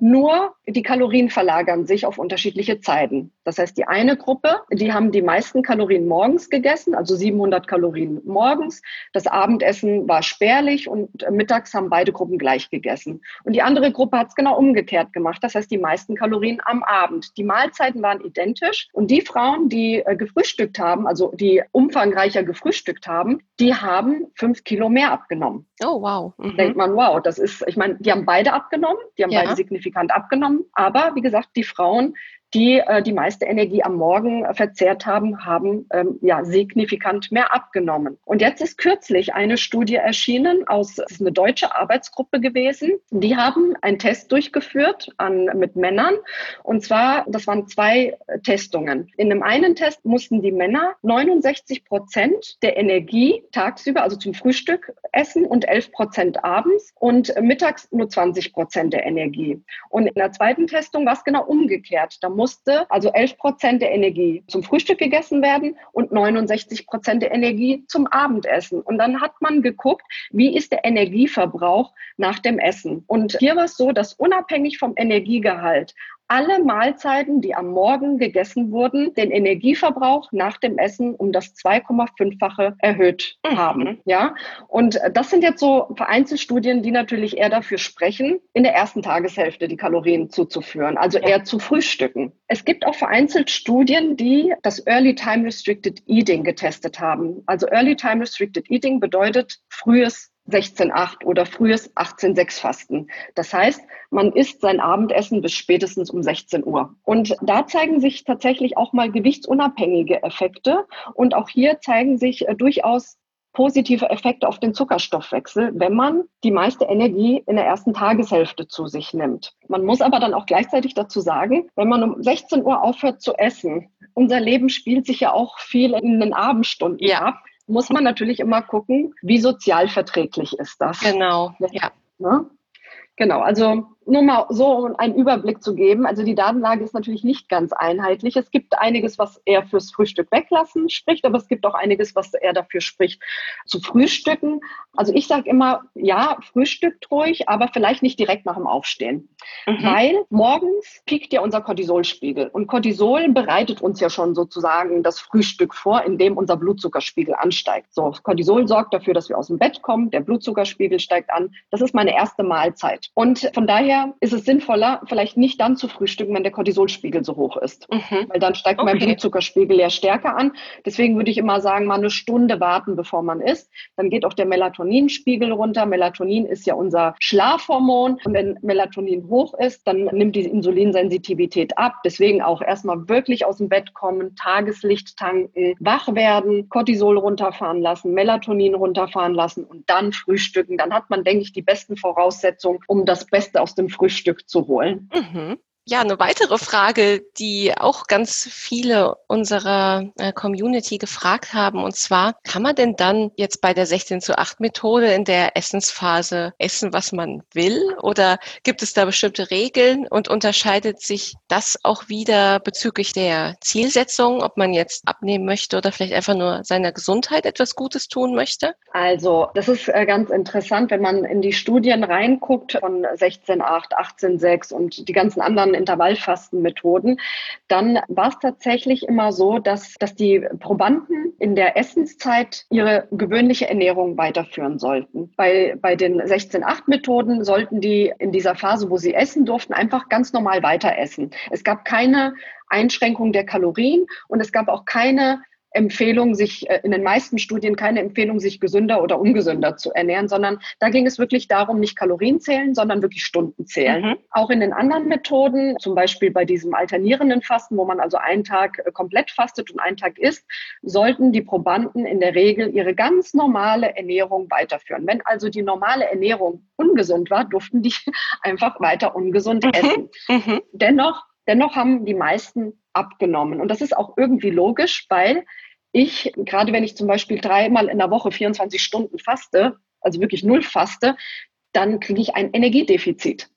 Nur die Kalorien verlagern sich auf unterschiedliche Zeiten. Das heißt, die eine Gruppe, die haben die meisten Kalorien morgens gegessen, also 700 Kalorien morgens. Das Abendessen war spärlich und mittags haben beide Gruppen gleich gegessen. Und die andere Gruppe hat es genau umgekehrt gemacht. Das heißt, die meisten Kalorien am Abend. Die Mahlzeiten waren identisch. Und die Frauen, die äh, gefrühstückt haben, also die umfangreicher gefrühstückt haben, die haben fünf Kilo mehr abgenommen. Oh, wow. Mhm. Denkt man, wow, das ist, ich meine, die haben beide abgenommen, die haben ja. beide signifikant abgenommen, aber wie gesagt, die Frauen, die äh, die meiste Energie am Morgen verzehrt haben, haben ähm, ja signifikant mehr abgenommen. Und jetzt ist kürzlich eine Studie erschienen aus, ist eine deutsche Arbeitsgruppe gewesen. Die haben einen Test durchgeführt an, mit Männern. Und zwar, das waren zwei Testungen. In dem einen Test mussten die Männer 69 Prozent der Energie tagsüber, also zum Frühstück essen und 11 Prozent abends und mittags nur 20 Prozent der Energie. Und in der zweiten Testung war es genau umgekehrt. Da musste also 11 Prozent der Energie zum Frühstück gegessen werden und 69 Prozent der Energie zum Abendessen. Und dann hat man geguckt, wie ist der Energieverbrauch nach dem Essen. Und hier war es so, dass unabhängig vom Energiegehalt alle Mahlzeiten, die am Morgen gegessen wurden, den Energieverbrauch nach dem Essen um das 2,5-fache erhöht mhm. haben. Ja, und das sind jetzt so Vereinzelstudien, die natürlich eher dafür sprechen, in der ersten Tageshälfte die Kalorien zuzuführen, also eher zu frühstücken. Es gibt auch vereinzelt Studien, die das Early Time Restricted Eating getestet haben. Also Early Time Restricted Eating bedeutet frühes 16,8 oder frühes 18,6 Fasten. Das heißt, man isst sein Abendessen bis spätestens um 16 Uhr. Und da zeigen sich tatsächlich auch mal gewichtsunabhängige Effekte. Und auch hier zeigen sich äh, durchaus positive Effekte auf den Zuckerstoffwechsel, wenn man die meiste Energie in der ersten Tageshälfte zu sich nimmt. Man muss aber dann auch gleichzeitig dazu sagen, wenn man um 16 Uhr aufhört zu essen, unser Leben spielt sich ja auch viel in den Abendstunden ja. ab muss man natürlich immer gucken, wie sozialverträglich ist das. Genau, ja. Ne? Genau, also nur mal so einen Überblick zu geben. Also die Datenlage ist natürlich nicht ganz einheitlich. Es gibt einiges, was eher fürs Frühstück weglassen spricht, aber es gibt auch einiges, was eher dafür spricht, zu frühstücken. Also ich sage immer, ja, frühstückt ruhig, aber vielleicht nicht direkt nach dem Aufstehen. Mhm. Weil morgens piekt ja unser Cortisolspiegel. Und Cortisol bereitet uns ja schon sozusagen das Frühstück vor, indem unser Blutzuckerspiegel ansteigt. So, Cortisol sorgt dafür, dass wir aus dem Bett kommen, der Blutzuckerspiegel steigt an. Das ist meine erste Mahlzeit. Und von daher daher ist es sinnvoller, vielleicht nicht dann zu frühstücken, wenn der Cortisolspiegel so hoch ist. Mhm. Weil dann steigt okay. mein Blutzuckerspiegel ja stärker an. Deswegen würde ich immer sagen, mal eine Stunde warten, bevor man isst. Dann geht auch der Melatoninspiegel runter. Melatonin ist ja unser Schlafhormon. Und wenn Melatonin hoch ist, dann nimmt die Insulinsensitivität ab. Deswegen auch erstmal wirklich aus dem Bett kommen, Tageslicht tanken, wach werden, Cortisol runterfahren lassen, Melatonin runterfahren lassen und dann frühstücken. Dann hat man, denke ich, die besten Voraussetzungen, um das Beste aus dem Frühstück zu holen. Mhm. Ja, eine weitere Frage, die auch ganz viele unserer äh, Community gefragt haben, und zwar, kann man denn dann jetzt bei der 16 zu 8 Methode in der Essensphase essen, was man will? Oder gibt es da bestimmte Regeln und unterscheidet sich das auch wieder bezüglich der Zielsetzung, ob man jetzt abnehmen möchte oder vielleicht einfach nur seiner Gesundheit etwas Gutes tun möchte? Also, das ist äh, ganz interessant, wenn man in die Studien reinguckt von 16.8, 18.6 und die ganzen anderen Intervallfastenmethoden, dann war es tatsächlich immer so, dass, dass die Probanden in der Essenszeit ihre gewöhnliche Ernährung weiterführen sollten. Bei, bei den 16-8-Methoden sollten die in dieser Phase, wo sie essen durften, einfach ganz normal weiter essen. Es gab keine Einschränkung der Kalorien und es gab auch keine Empfehlung, sich äh, in den meisten Studien keine Empfehlung, sich gesünder oder ungesünder zu ernähren, sondern da ging es wirklich darum, nicht Kalorien zählen, sondern wirklich Stunden zählen. Mhm. Auch in den anderen Methoden, zum Beispiel bei diesem alternierenden Fasten, wo man also einen Tag äh, komplett fastet und einen Tag isst, sollten die Probanden in der Regel ihre ganz normale Ernährung weiterführen. Wenn also die normale Ernährung ungesund war, durften die einfach weiter ungesund mhm. essen. Mhm. Dennoch Dennoch haben die meisten abgenommen. Und das ist auch irgendwie logisch, weil ich, gerade wenn ich zum Beispiel dreimal in der Woche 24 Stunden faste, also wirklich null faste, dann kriege ich ein Energiedefizit.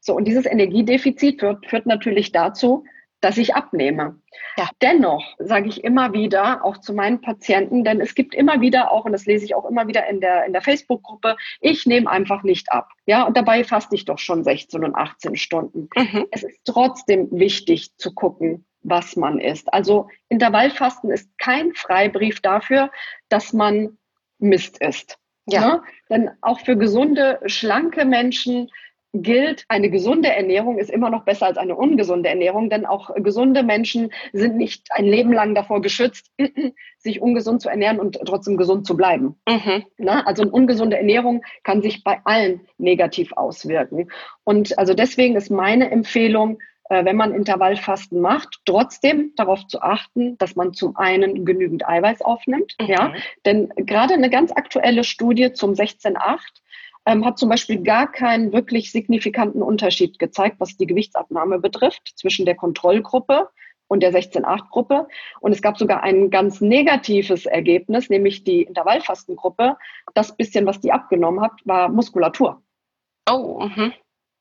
So, und dieses Energiedefizit führt, führt natürlich dazu, dass ich abnehme. Ja. Dennoch sage ich immer wieder, auch zu meinen Patienten, denn es gibt immer wieder auch, und das lese ich auch immer wieder in der, in der Facebook-Gruppe, ich nehme einfach nicht ab. Ja, und dabei faste ich doch schon 16 und 18 Stunden. Mhm. Es ist trotzdem wichtig zu gucken, was man isst. Also Intervallfasten ist kein Freibrief dafür, dass man Mist isst. Ja. Ne? Denn auch für gesunde, schlanke Menschen gilt, eine gesunde Ernährung ist immer noch besser als eine ungesunde Ernährung, denn auch gesunde Menschen sind nicht ein Leben lang davor geschützt, sich ungesund zu ernähren und trotzdem gesund zu bleiben. Mhm. Na, also eine ungesunde Ernährung kann sich bei allen negativ auswirken. Und also deswegen ist meine Empfehlung, äh, wenn man Intervallfasten macht, trotzdem darauf zu achten, dass man zum einen genügend Eiweiß aufnimmt. Mhm. Ja, denn gerade eine ganz aktuelle Studie zum 16.8 ähm, hat zum Beispiel gar keinen wirklich signifikanten Unterschied gezeigt, was die Gewichtsabnahme betrifft zwischen der Kontrollgruppe und der 16-8-Gruppe. Und es gab sogar ein ganz negatives Ergebnis, nämlich die Intervallfastengruppe. Das bisschen, was die abgenommen hat, war Muskulatur. Oh, mhm.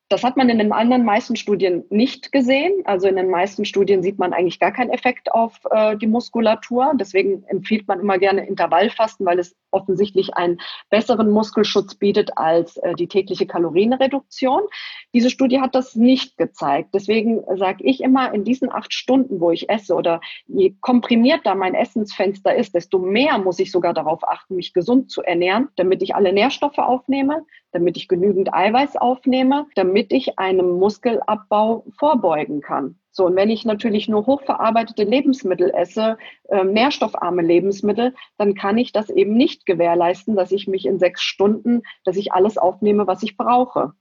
Das hat man in den anderen meisten Studien nicht gesehen. Also in den meisten Studien sieht man eigentlich gar keinen Effekt auf äh, die Muskulatur. Deswegen empfiehlt man immer gerne Intervallfasten, weil es offensichtlich einen besseren Muskelschutz bietet als äh, die tägliche Kalorienreduktion. Diese Studie hat das nicht gezeigt. Deswegen sage ich immer, in diesen acht Stunden, wo ich esse oder je komprimierter mein Essensfenster ist, desto mehr muss ich sogar darauf achten, mich gesund zu ernähren, damit ich alle Nährstoffe aufnehme, damit ich genügend Eiweiß aufnehme, damit ich einem Muskelabbau vorbeugen kann. So, und wenn ich natürlich nur hochverarbeitete Lebensmittel esse, äh, nährstoffarme Lebensmittel, dann kann ich das eben nicht gewährleisten, dass ich mich in sechs Stunden, dass ich alles aufnehme, was ich brauche.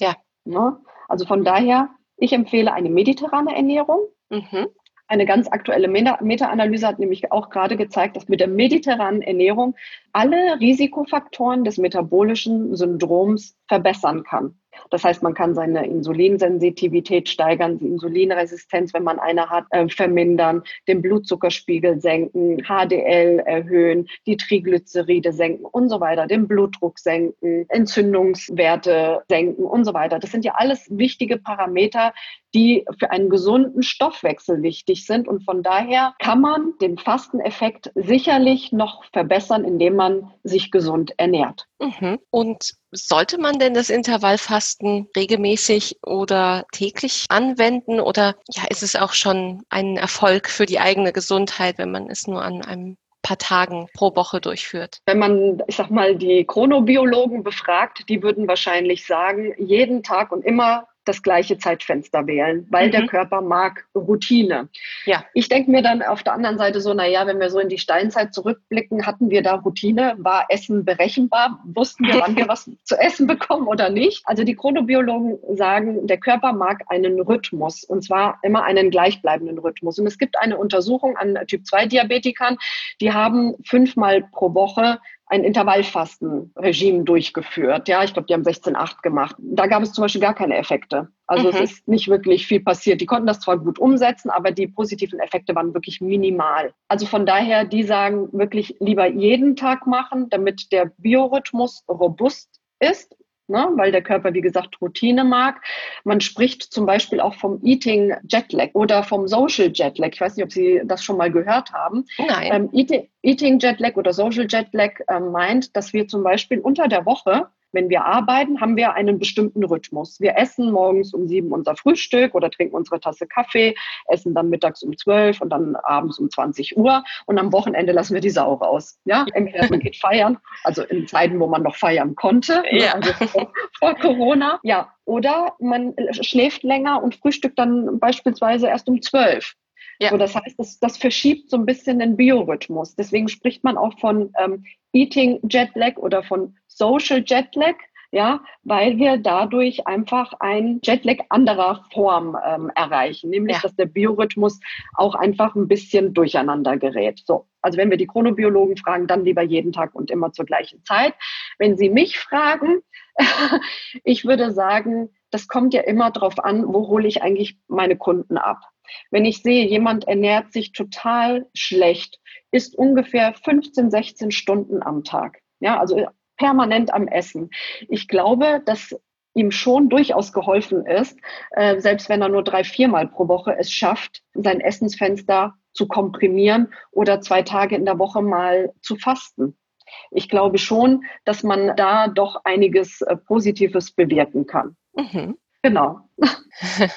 Ja. Ne? Also von daher, ich empfehle eine mediterrane Ernährung. Mhm. Eine ganz aktuelle Meta-Analyse hat nämlich auch gerade gezeigt, dass mit der mediterranen Ernährung alle Risikofaktoren des metabolischen Syndroms verbessern kann. Das heißt, man kann seine Insulinsensitivität steigern, die Insulinresistenz, wenn man eine hat, äh, vermindern, den Blutzuckerspiegel senken, HDL erhöhen, die Triglyceride senken und so weiter, den Blutdruck senken, Entzündungswerte senken und so weiter. Das sind ja alles wichtige Parameter, die für einen gesunden Stoffwechsel wichtig sind. Und von daher kann man den Fasteneffekt sicherlich noch verbessern, indem man sich gesund ernährt. Mhm. Und sollte man denn das Intervallfasten regelmäßig oder täglich anwenden oder ja, ist es auch schon ein Erfolg für die eigene Gesundheit, wenn man es nur an einem paar Tagen pro Woche durchführt? Wenn man, ich sag mal, die Chronobiologen befragt, die würden wahrscheinlich sagen, jeden Tag und immer das gleiche Zeitfenster wählen, weil mhm. der Körper mag Routine. Ja. Ich denke mir dann auf der anderen Seite so, naja, wenn wir so in die Steinzeit zurückblicken, hatten wir da Routine? War Essen berechenbar? Wussten wir, wann wir was zu essen bekommen oder nicht? Also die Chronobiologen sagen, der Körper mag einen Rhythmus und zwar immer einen gleichbleibenden Rhythmus. Und es gibt eine Untersuchung an Typ-2-Diabetikern, die haben fünfmal pro Woche ein Intervallfastenregime durchgeführt. Ja, ich glaube, die haben 16,8 gemacht. Da gab es zum Beispiel gar keine Effekte. Also mhm. es ist nicht wirklich viel passiert. Die konnten das zwar gut umsetzen, aber die positiven Effekte waren wirklich minimal. Also von daher, die sagen wirklich lieber jeden Tag machen, damit der Biorhythmus robust ist ne? weil der Körper, wie gesagt, Routine mag. Man spricht zum Beispiel auch vom Eating Jetlag oder vom Social Jetlag. Ich weiß nicht, ob Sie das schon mal gehört haben. Nein. Ähm, Eating, Eating Jetlag oder Social Jetlag äh, meint, dass wir zum Beispiel unter der Woche wenn wir arbeiten, haben wir einen bestimmten Rhythmus. Wir essen morgens um sieben unser Frühstück oder trinken unsere Tasse Kaffee, essen dann mittags um zwölf und dann abends um 20 Uhr und am Wochenende lassen wir die Sau raus. Ja, entweder man geht feiern, also in Zeiten, wo man noch feiern konnte, ne, ja. also vor, vor Corona. Ja, oder man schläft länger und frühstückt dann beispielsweise erst um zwölf. Ja. So, das heißt, das, das verschiebt so ein bisschen den Biorhythmus. Deswegen spricht man auch von ähm, Eating Jetlag oder von Social Jetlag, ja, weil wir dadurch einfach ein Jetlag anderer Form ähm, erreichen, nämlich ja. dass der Biorhythmus auch einfach ein bisschen durcheinander gerät. So, also wenn wir die Chronobiologen fragen, dann lieber jeden Tag und immer zur gleichen Zeit. Wenn Sie mich fragen, ich würde sagen, das kommt ja immer darauf an, wo hole ich eigentlich meine Kunden ab. Wenn ich sehe, jemand ernährt sich total schlecht, ist ungefähr 15, 16 Stunden am Tag. Ja, also permanent am Essen. Ich glaube, dass ihm schon durchaus geholfen ist, äh, selbst wenn er nur drei, viermal pro Woche es schafft, sein Essensfenster zu komprimieren oder zwei Tage in der Woche mal zu fasten. Ich glaube schon, dass man da doch einiges äh, Positives bewirken kann. Mhm. Genau.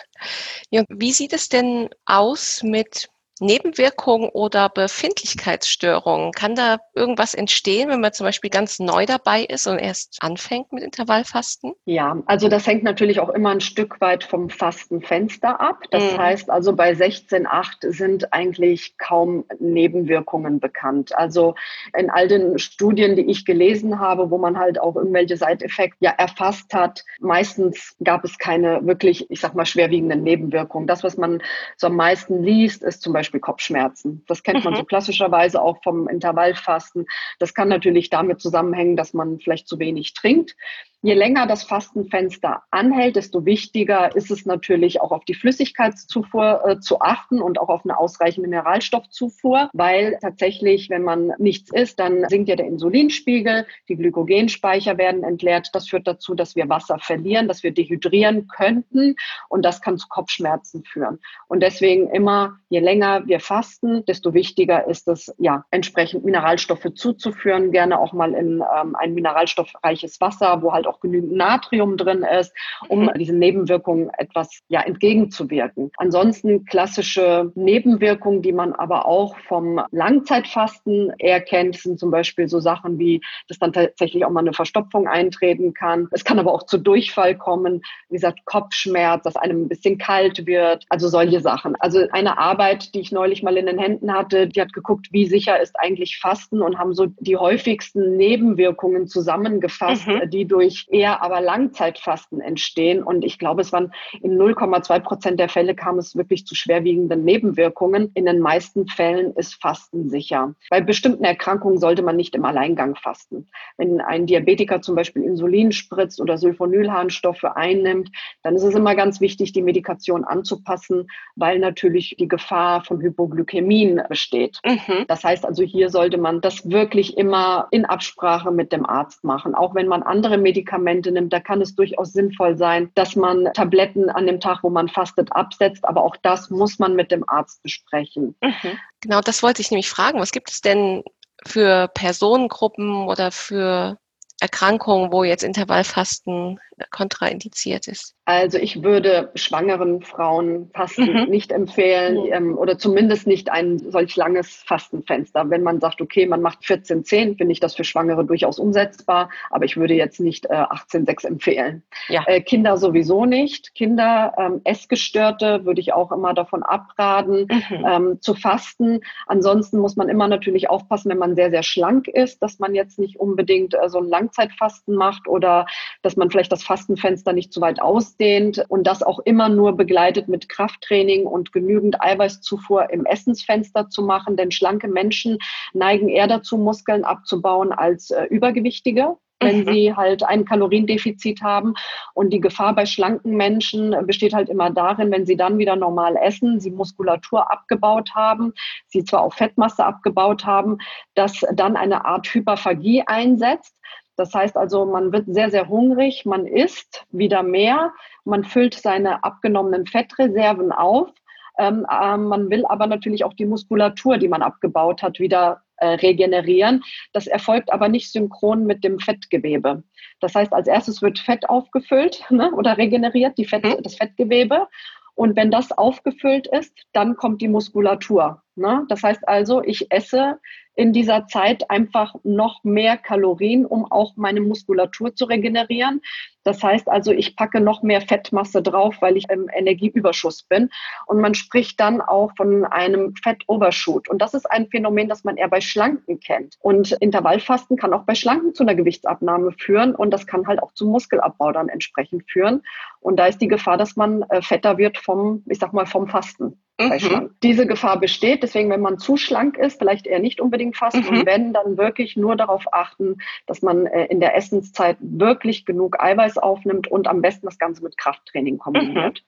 ja, wie sieht es denn aus mit Nebenwirkungen oder Befindlichkeitsstörungen? Kann da irgendwas entstehen, wenn man zum Beispiel ganz neu dabei ist und erst anfängt mit Intervallfasten? Ja, also das hängt natürlich auch immer ein Stück weit vom Fastenfenster ab. Das mhm. heißt also bei 16,8 sind eigentlich kaum Nebenwirkungen bekannt. Also in all den Studien, die ich gelesen habe, wo man halt auch irgendwelche Seiteffekte ja erfasst hat, meistens gab es keine wirklich, ich sag mal, schwerwiegenden Nebenwirkungen. Das, was man so am meisten liest, ist zum Beispiel Beispiel Kopfschmerzen. Das kennt man mhm. so klassischerweise auch vom Intervallfasten. Das kann natürlich damit zusammenhängen, dass man vielleicht zu wenig trinkt. Je länger das Fastenfenster anhält, desto wichtiger ist es natürlich auch auf die Flüssigkeitszufuhr äh, zu achten und auch auf eine ausreichende Mineralstoffzufuhr, weil tatsächlich, wenn man nichts isst, dann sinkt ja der Insulinspiegel, die Glykogenspeicher werden entleert. Das führt dazu, dass wir Wasser verlieren, dass wir dehydrieren könnten und das kann zu Kopfschmerzen führen. Und deswegen immer, je länger wir fasten, desto wichtiger ist es, ja, entsprechend Mineralstoffe zuzuführen, gerne auch mal in ähm, ein mineralstoffreiches Wasser, wo halt auch genügend Natrium drin ist, um mhm. diesen Nebenwirkungen etwas ja, entgegenzuwirken. Ansonsten klassische Nebenwirkungen, die man aber auch vom Langzeitfasten erkennt, sind zum Beispiel so Sachen wie, dass dann tatsächlich auch mal eine Verstopfung eintreten kann. Es kann aber auch zu Durchfall kommen, wie gesagt, Kopfschmerz, dass einem ein bisschen kalt wird, also solche Sachen. Also eine Arbeit, die ich neulich mal in den Händen hatte, die hat geguckt, wie sicher ist eigentlich Fasten und haben so die häufigsten Nebenwirkungen zusammengefasst, mhm. die durch eher aber Langzeitfasten entstehen. Und ich glaube, es waren in 0,2 Prozent der Fälle kam es wirklich zu schwerwiegenden Nebenwirkungen. In den meisten Fällen ist Fasten sicher. Bei bestimmten Erkrankungen sollte man nicht im Alleingang fasten. Wenn ein Diabetiker zum Beispiel Insulin spritzt oder Sulfonylharnstoffe einnimmt, dann ist es immer ganz wichtig, die Medikation anzupassen, weil natürlich die Gefahr von Hypoglykämien besteht. Mhm. Das heißt also, hier sollte man das wirklich immer in Absprache mit dem Arzt machen. Auch wenn man andere Medikamente Medikamente nimmt, da kann es durchaus sinnvoll sein, dass man Tabletten an dem Tag, wo man fastet, absetzt. Aber auch das muss man mit dem Arzt besprechen. Mhm. Genau, das wollte ich nämlich fragen. Was gibt es denn für Personengruppen oder für Erkrankungen, wo jetzt Intervallfasten kontraindiziert ist? Also ich würde schwangeren Frauen Fasten mhm. nicht empfehlen mhm. ähm, oder zumindest nicht ein solch langes Fastenfenster. Wenn man sagt, okay, man macht 14,10, finde ich das für Schwangere durchaus umsetzbar, aber ich würde jetzt nicht äh, 18,6 empfehlen. Ja. Äh, Kinder sowieso nicht. Kinder, ähm, Essgestörte würde ich auch immer davon abraten, mhm. ähm, zu fasten. Ansonsten muss man immer natürlich aufpassen, wenn man sehr, sehr schlank ist, dass man jetzt nicht unbedingt äh, so ein Langzeitfasten macht oder dass man vielleicht das Fastenfenster nicht zu weit ausdehnt und das auch immer nur begleitet mit Krafttraining und genügend Eiweißzufuhr im Essensfenster zu machen, denn schlanke Menschen neigen eher dazu, Muskeln abzubauen als äh, Übergewichtige wenn mhm. sie halt ein Kaloriendefizit haben. Und die Gefahr bei schlanken Menschen besteht halt immer darin, wenn sie dann wieder normal essen, sie Muskulatur abgebaut haben, sie zwar auch Fettmasse abgebaut haben, dass dann eine Art Hyperphagie einsetzt. Das heißt also, man wird sehr, sehr hungrig, man isst wieder mehr, man füllt seine abgenommenen Fettreserven auf. Ähm, äh, man will aber natürlich auch die Muskulatur, die man abgebaut hat, wieder äh, regenerieren. Das erfolgt aber nicht synchron mit dem Fettgewebe. Das heißt, als erstes wird Fett aufgefüllt ne, oder regeneriert, Fett, mhm. das Fettgewebe. Und wenn das aufgefüllt ist, dann kommt die Muskulatur. Ne? Das heißt also, ich esse in dieser Zeit einfach noch mehr Kalorien, um auch meine Muskulatur zu regenerieren. Das heißt also, ich packe noch mehr Fettmasse drauf, weil ich im Energieüberschuss bin. Und man spricht dann auch von einem Fettovershoot. Und das ist ein Phänomen, das man eher bei Schlanken kennt. Und Intervallfasten kann auch bei Schlanken zu einer Gewichtsabnahme führen. Und das kann halt auch zum Muskelabbau dann entsprechend führen. Und da ist die Gefahr, dass man äh, fetter wird vom, ich sag mal, vom Fasten. Mhm. Diese Gefahr besteht. Deswegen, wenn man zu schlank ist, vielleicht eher nicht unbedingt fasten. Mhm. Und wenn, dann wirklich nur darauf achten, dass man äh, in der Essenszeit wirklich genug Eiweiß aufnimmt und am besten das Ganze mit Krafttraining kombiniert. Mhm.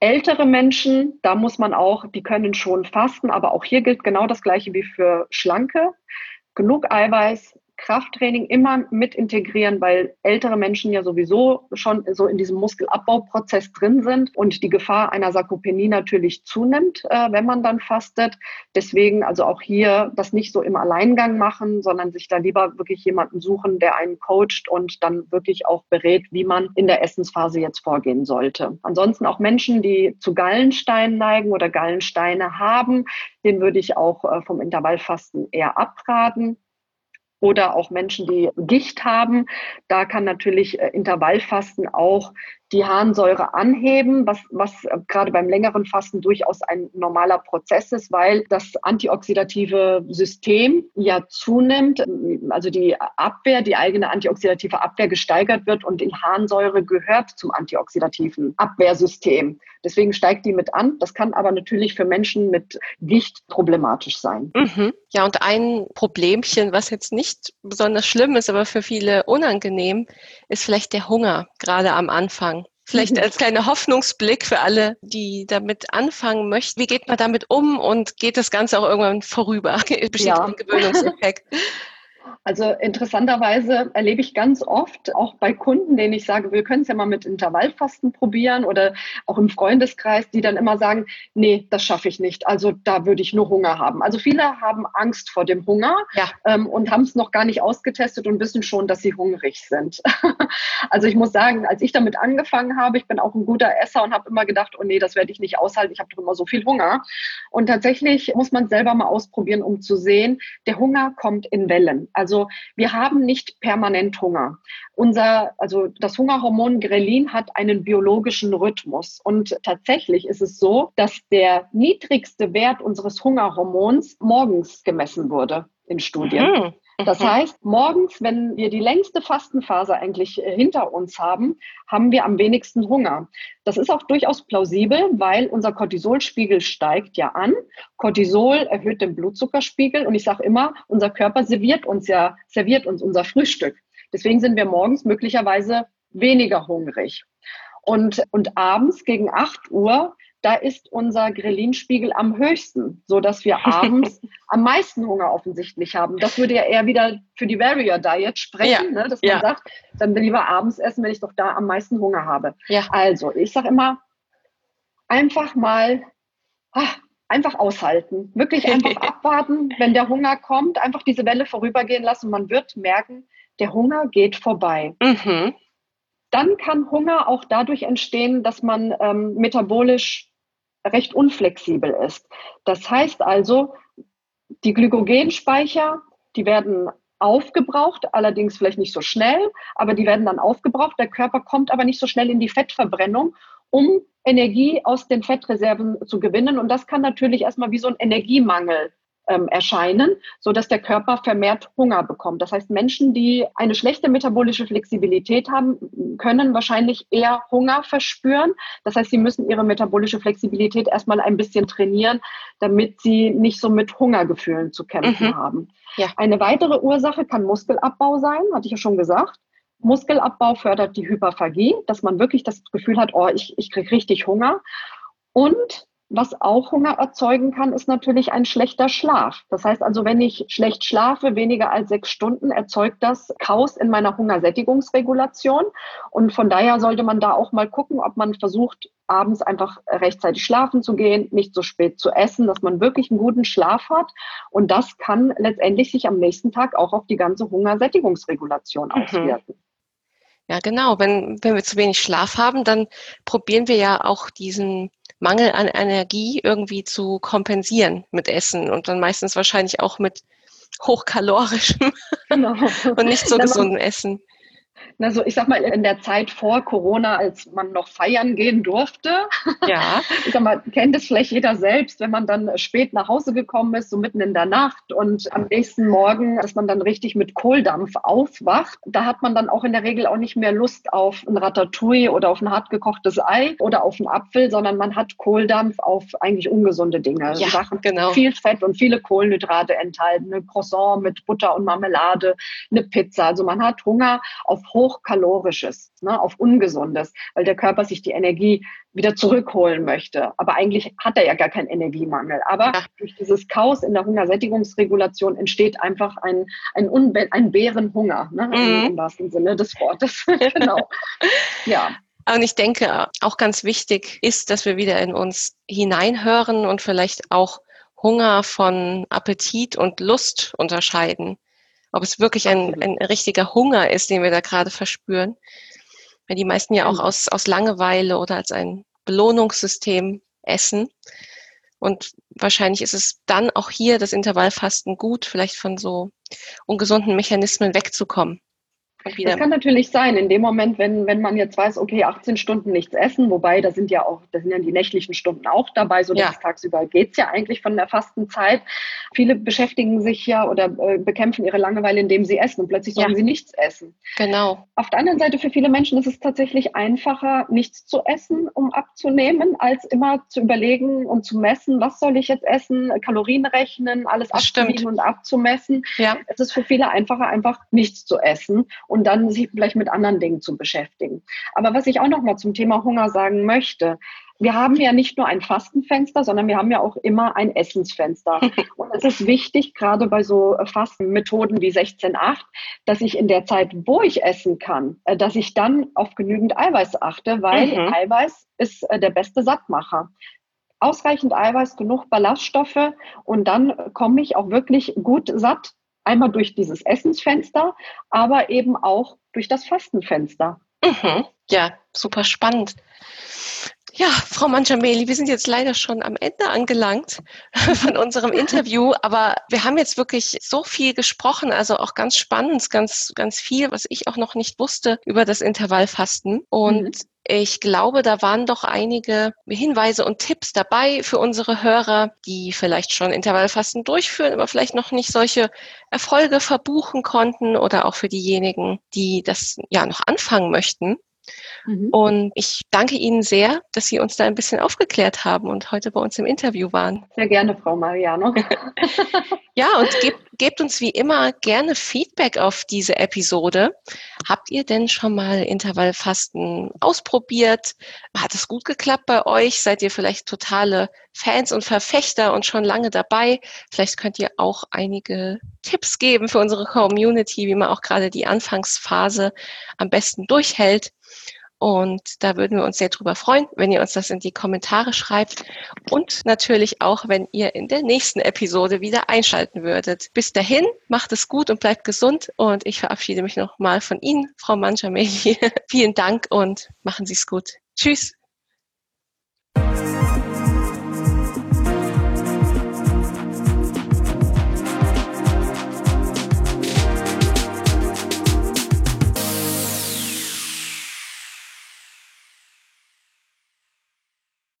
Ältere Menschen, da muss man auch, die können schon fasten, aber auch hier gilt genau das Gleiche wie für Schlanke. Genug Eiweiß, Krafttraining immer mit integrieren, weil ältere Menschen ja sowieso schon so in diesem Muskelabbauprozess drin sind und die Gefahr einer Sarkopenie natürlich zunimmt, äh, wenn man dann fastet. Deswegen also auch hier das nicht so im Alleingang machen, sondern sich da lieber wirklich jemanden suchen, der einen coacht und dann wirklich auch berät, wie man in der Essensphase jetzt vorgehen sollte. Ansonsten auch Menschen, die zu Gallensteinen neigen oder Gallensteine haben, den würde ich auch äh, vom Intervallfasten eher abraten oder auch Menschen, die Gicht haben. Da kann natürlich äh, Intervallfasten auch die Harnsäure anheben, was, was äh, gerade beim längeren Fasten durchaus ein normaler Prozess ist, weil das antioxidative System ja zunimmt, also die Abwehr, die eigene antioxidative Abwehr gesteigert wird und die Harnsäure gehört zum antioxidativen Abwehrsystem. Deswegen steigt die mit an. Das kann aber natürlich für Menschen mit Gicht problematisch sein. Mhm. Ja, und ein Problemchen, was jetzt nicht besonders schlimm ist, aber für viele unangenehm, ist vielleicht der Hunger, gerade am Anfang. Vielleicht als kleiner Hoffnungsblick für alle, die damit anfangen möchten. Wie geht man damit um und geht das Ganze auch irgendwann vorüber? Besteht ja. ein Gewöhnungseffekt? Also interessanterweise erlebe ich ganz oft, auch bei Kunden, denen ich sage, wir können es ja mal mit Intervallfasten probieren oder auch im Freundeskreis, die dann immer sagen, nee, das schaffe ich nicht. Also da würde ich nur Hunger haben. Also viele haben Angst vor dem Hunger ja. ähm, und haben es noch gar nicht ausgetestet und wissen schon, dass sie hungrig sind. also ich muss sagen, als ich damit angefangen habe, ich bin auch ein guter Esser und habe immer gedacht, oh nee, das werde ich nicht aushalten. Ich habe doch immer so viel Hunger. Und tatsächlich muss man selber mal ausprobieren, um zu sehen, der Hunger kommt in Wellen. Also wir haben nicht permanent Hunger. Unser, also das Hungerhormon Grelin hat einen biologischen Rhythmus. Und tatsächlich ist es so, dass der niedrigste Wert unseres Hungerhormons morgens gemessen wurde in Studien. Mhm. Das heißt, morgens, wenn wir die längste Fastenphase eigentlich äh, hinter uns haben, haben wir am wenigsten Hunger. Das ist auch durchaus plausibel, weil unser Cortisolspiegel steigt ja an. Cortisol erhöht den Blutzuckerspiegel und ich sage immer, unser Körper serviert uns ja, serviert uns unser Frühstück. Deswegen sind wir morgens möglicherweise weniger hungrig. Und, und abends gegen 8 Uhr da ist unser Ghrelin-Spiegel am höchsten, so dass wir abends am meisten Hunger offensichtlich haben. Das würde ja eher wieder für die Warrior Diet sprechen, ja. ne, dass man ja. sagt, dann will ich lieber abends essen, wenn ich doch da am meisten Hunger habe. Ja. Also, ich sage immer, einfach mal, ach, einfach aushalten, wirklich einfach abwarten, wenn der Hunger kommt, einfach diese Welle vorübergehen lassen. Man wird merken, der Hunger geht vorbei. Mhm. Dann kann Hunger auch dadurch entstehen, dass man ähm, metabolisch recht unflexibel ist. Das heißt also, die Glykogenspeicher, die werden aufgebraucht, allerdings vielleicht nicht so schnell, aber die werden dann aufgebraucht. Der Körper kommt aber nicht so schnell in die Fettverbrennung, um Energie aus den Fettreserven zu gewinnen. Und das kann natürlich erstmal wie so ein Energiemangel ähm, erscheinen, so dass der Körper vermehrt Hunger bekommt. Das heißt, Menschen, die eine schlechte metabolische Flexibilität haben, können wahrscheinlich eher Hunger verspüren. Das heißt, sie müssen ihre metabolische Flexibilität erstmal ein bisschen trainieren, damit sie nicht so mit Hungergefühlen zu kämpfen mhm. haben. Ja. Eine weitere Ursache kann Muskelabbau sein, hatte ich ja schon gesagt. Muskelabbau fördert die Hyperphagie, dass man wirklich das Gefühl hat, oh, ich, ich kriege richtig Hunger. Und was auch Hunger erzeugen kann, ist natürlich ein schlechter Schlaf. Das heißt also, wenn ich schlecht schlafe, weniger als sechs Stunden, erzeugt das Chaos in meiner Hungersättigungsregulation. Und von daher sollte man da auch mal gucken, ob man versucht, abends einfach rechtzeitig schlafen zu gehen, nicht so spät zu essen, dass man wirklich einen guten Schlaf hat. Und das kann letztendlich sich am nächsten Tag auch auf die ganze Hungersättigungsregulation mhm. auswirken. Ja, genau. Wenn, wenn wir zu wenig Schlaf haben, dann probieren wir ja auch diesen Mangel an Energie irgendwie zu kompensieren mit Essen und dann meistens wahrscheinlich auch mit hochkalorischem genau. und nicht so gesundem Essen. Also ich sag mal, in der Zeit vor Corona, als man noch feiern gehen durfte, ja. ich sag mal, kennt es vielleicht jeder selbst, wenn man dann spät nach Hause gekommen ist, so mitten in der Nacht und am nächsten Morgen, dass man dann richtig mit Kohldampf aufwacht, da hat man dann auch in der Regel auch nicht mehr Lust auf ein Ratatouille oder auf ein hartgekochtes Ei oder auf einen Apfel, sondern man hat Kohldampf auf eigentlich ungesunde Dinge. Ja, Sachen, genau. Viel Fett und viele Kohlenhydrate enthalten, eine Croissant mit Butter und Marmelade, eine Pizza. Also man hat Hunger auf hochkalorisches, ne, auf ungesundes, weil der Körper sich die Energie wieder zurückholen möchte. Aber eigentlich hat er ja gar keinen Energiemangel. Aber durch dieses Chaos in der Hungersättigungsregulation entsteht einfach ein, ein, Unbe ein Bärenhunger, ne, mhm. im wahrsten Sinne des Wortes. genau. Ja. Und ich denke, auch ganz wichtig ist, dass wir wieder in uns hineinhören und vielleicht auch Hunger von Appetit und Lust unterscheiden ob es wirklich ein, ein richtiger Hunger ist, den wir da gerade verspüren. Weil die meisten ja auch aus, aus Langeweile oder als ein Belohnungssystem essen. Und wahrscheinlich ist es dann auch hier das Intervallfasten gut, vielleicht von so ungesunden Mechanismen wegzukommen. Das kann natürlich sein, in dem Moment, wenn, wenn man jetzt weiß, okay, 18 Stunden nichts essen, wobei da sind ja auch, da sind ja die nächtlichen Stunden auch dabei, so dass ja. tagsüber geht's ja eigentlich von der Fastenzeit. Viele beschäftigen sich ja oder äh, bekämpfen ihre Langeweile, indem sie essen und plötzlich sollen ja. sie nichts essen. Genau. Auf der anderen Seite, für viele Menschen ist es tatsächlich einfacher, nichts zu essen, um abzunehmen, als immer zu überlegen und zu messen, was soll ich jetzt essen, Kalorien rechnen, alles abzuwiegen und abzumessen. Ja. Es ist für viele einfacher, einfach nichts zu essen und dann sich vielleicht mit anderen Dingen zu beschäftigen. Aber was ich auch noch mal zum Thema Hunger sagen möchte, wir haben ja nicht nur ein Fastenfenster, sondern wir haben ja auch immer ein Essensfenster. Und es ist wichtig, gerade bei so Fastenmethoden wie 16.8, dass ich in der Zeit, wo ich essen kann, äh, dass ich dann auf genügend Eiweiß achte, weil mhm. Eiweiß ist äh, der beste Sattmacher ausreichend Eiweiß, genug Ballaststoffe und dann komme ich auch wirklich gut satt Einmal durch dieses Essensfenster, aber eben auch durch das Fastenfenster. Mhm. Ja, super spannend. Ja, Frau Manjameli, wir sind jetzt leider schon am Ende angelangt von unserem Interview, aber wir haben jetzt wirklich so viel gesprochen, also auch ganz spannend, ganz, ganz viel, was ich auch noch nicht wusste über das Intervallfasten. Und mhm. Ich glaube, da waren doch einige Hinweise und Tipps dabei für unsere Hörer, die vielleicht schon Intervallfasten durchführen, aber vielleicht noch nicht solche Erfolge verbuchen konnten oder auch für diejenigen, die das ja noch anfangen möchten. Mhm. Und ich danke Ihnen sehr, dass Sie uns da ein bisschen aufgeklärt haben und heute bei uns im Interview waren. Sehr gerne, Frau Mariano. ja, und gebt, gebt uns wie immer gerne Feedback auf diese Episode. Habt ihr denn schon mal Intervallfasten ausprobiert? Hat es gut geklappt bei euch? Seid ihr vielleicht totale Fans und Verfechter und schon lange dabei? Vielleicht könnt ihr auch einige Tipps geben für unsere Community, wie man auch gerade die Anfangsphase am besten durchhält. Und da würden wir uns sehr drüber freuen, wenn ihr uns das in die Kommentare schreibt und natürlich auch, wenn ihr in der nächsten Episode wieder einschalten würdet. Bis dahin, macht es gut und bleibt gesund und ich verabschiede mich nochmal von Ihnen, Frau Manjameli. Vielen Dank und machen Sie es gut. Tschüss.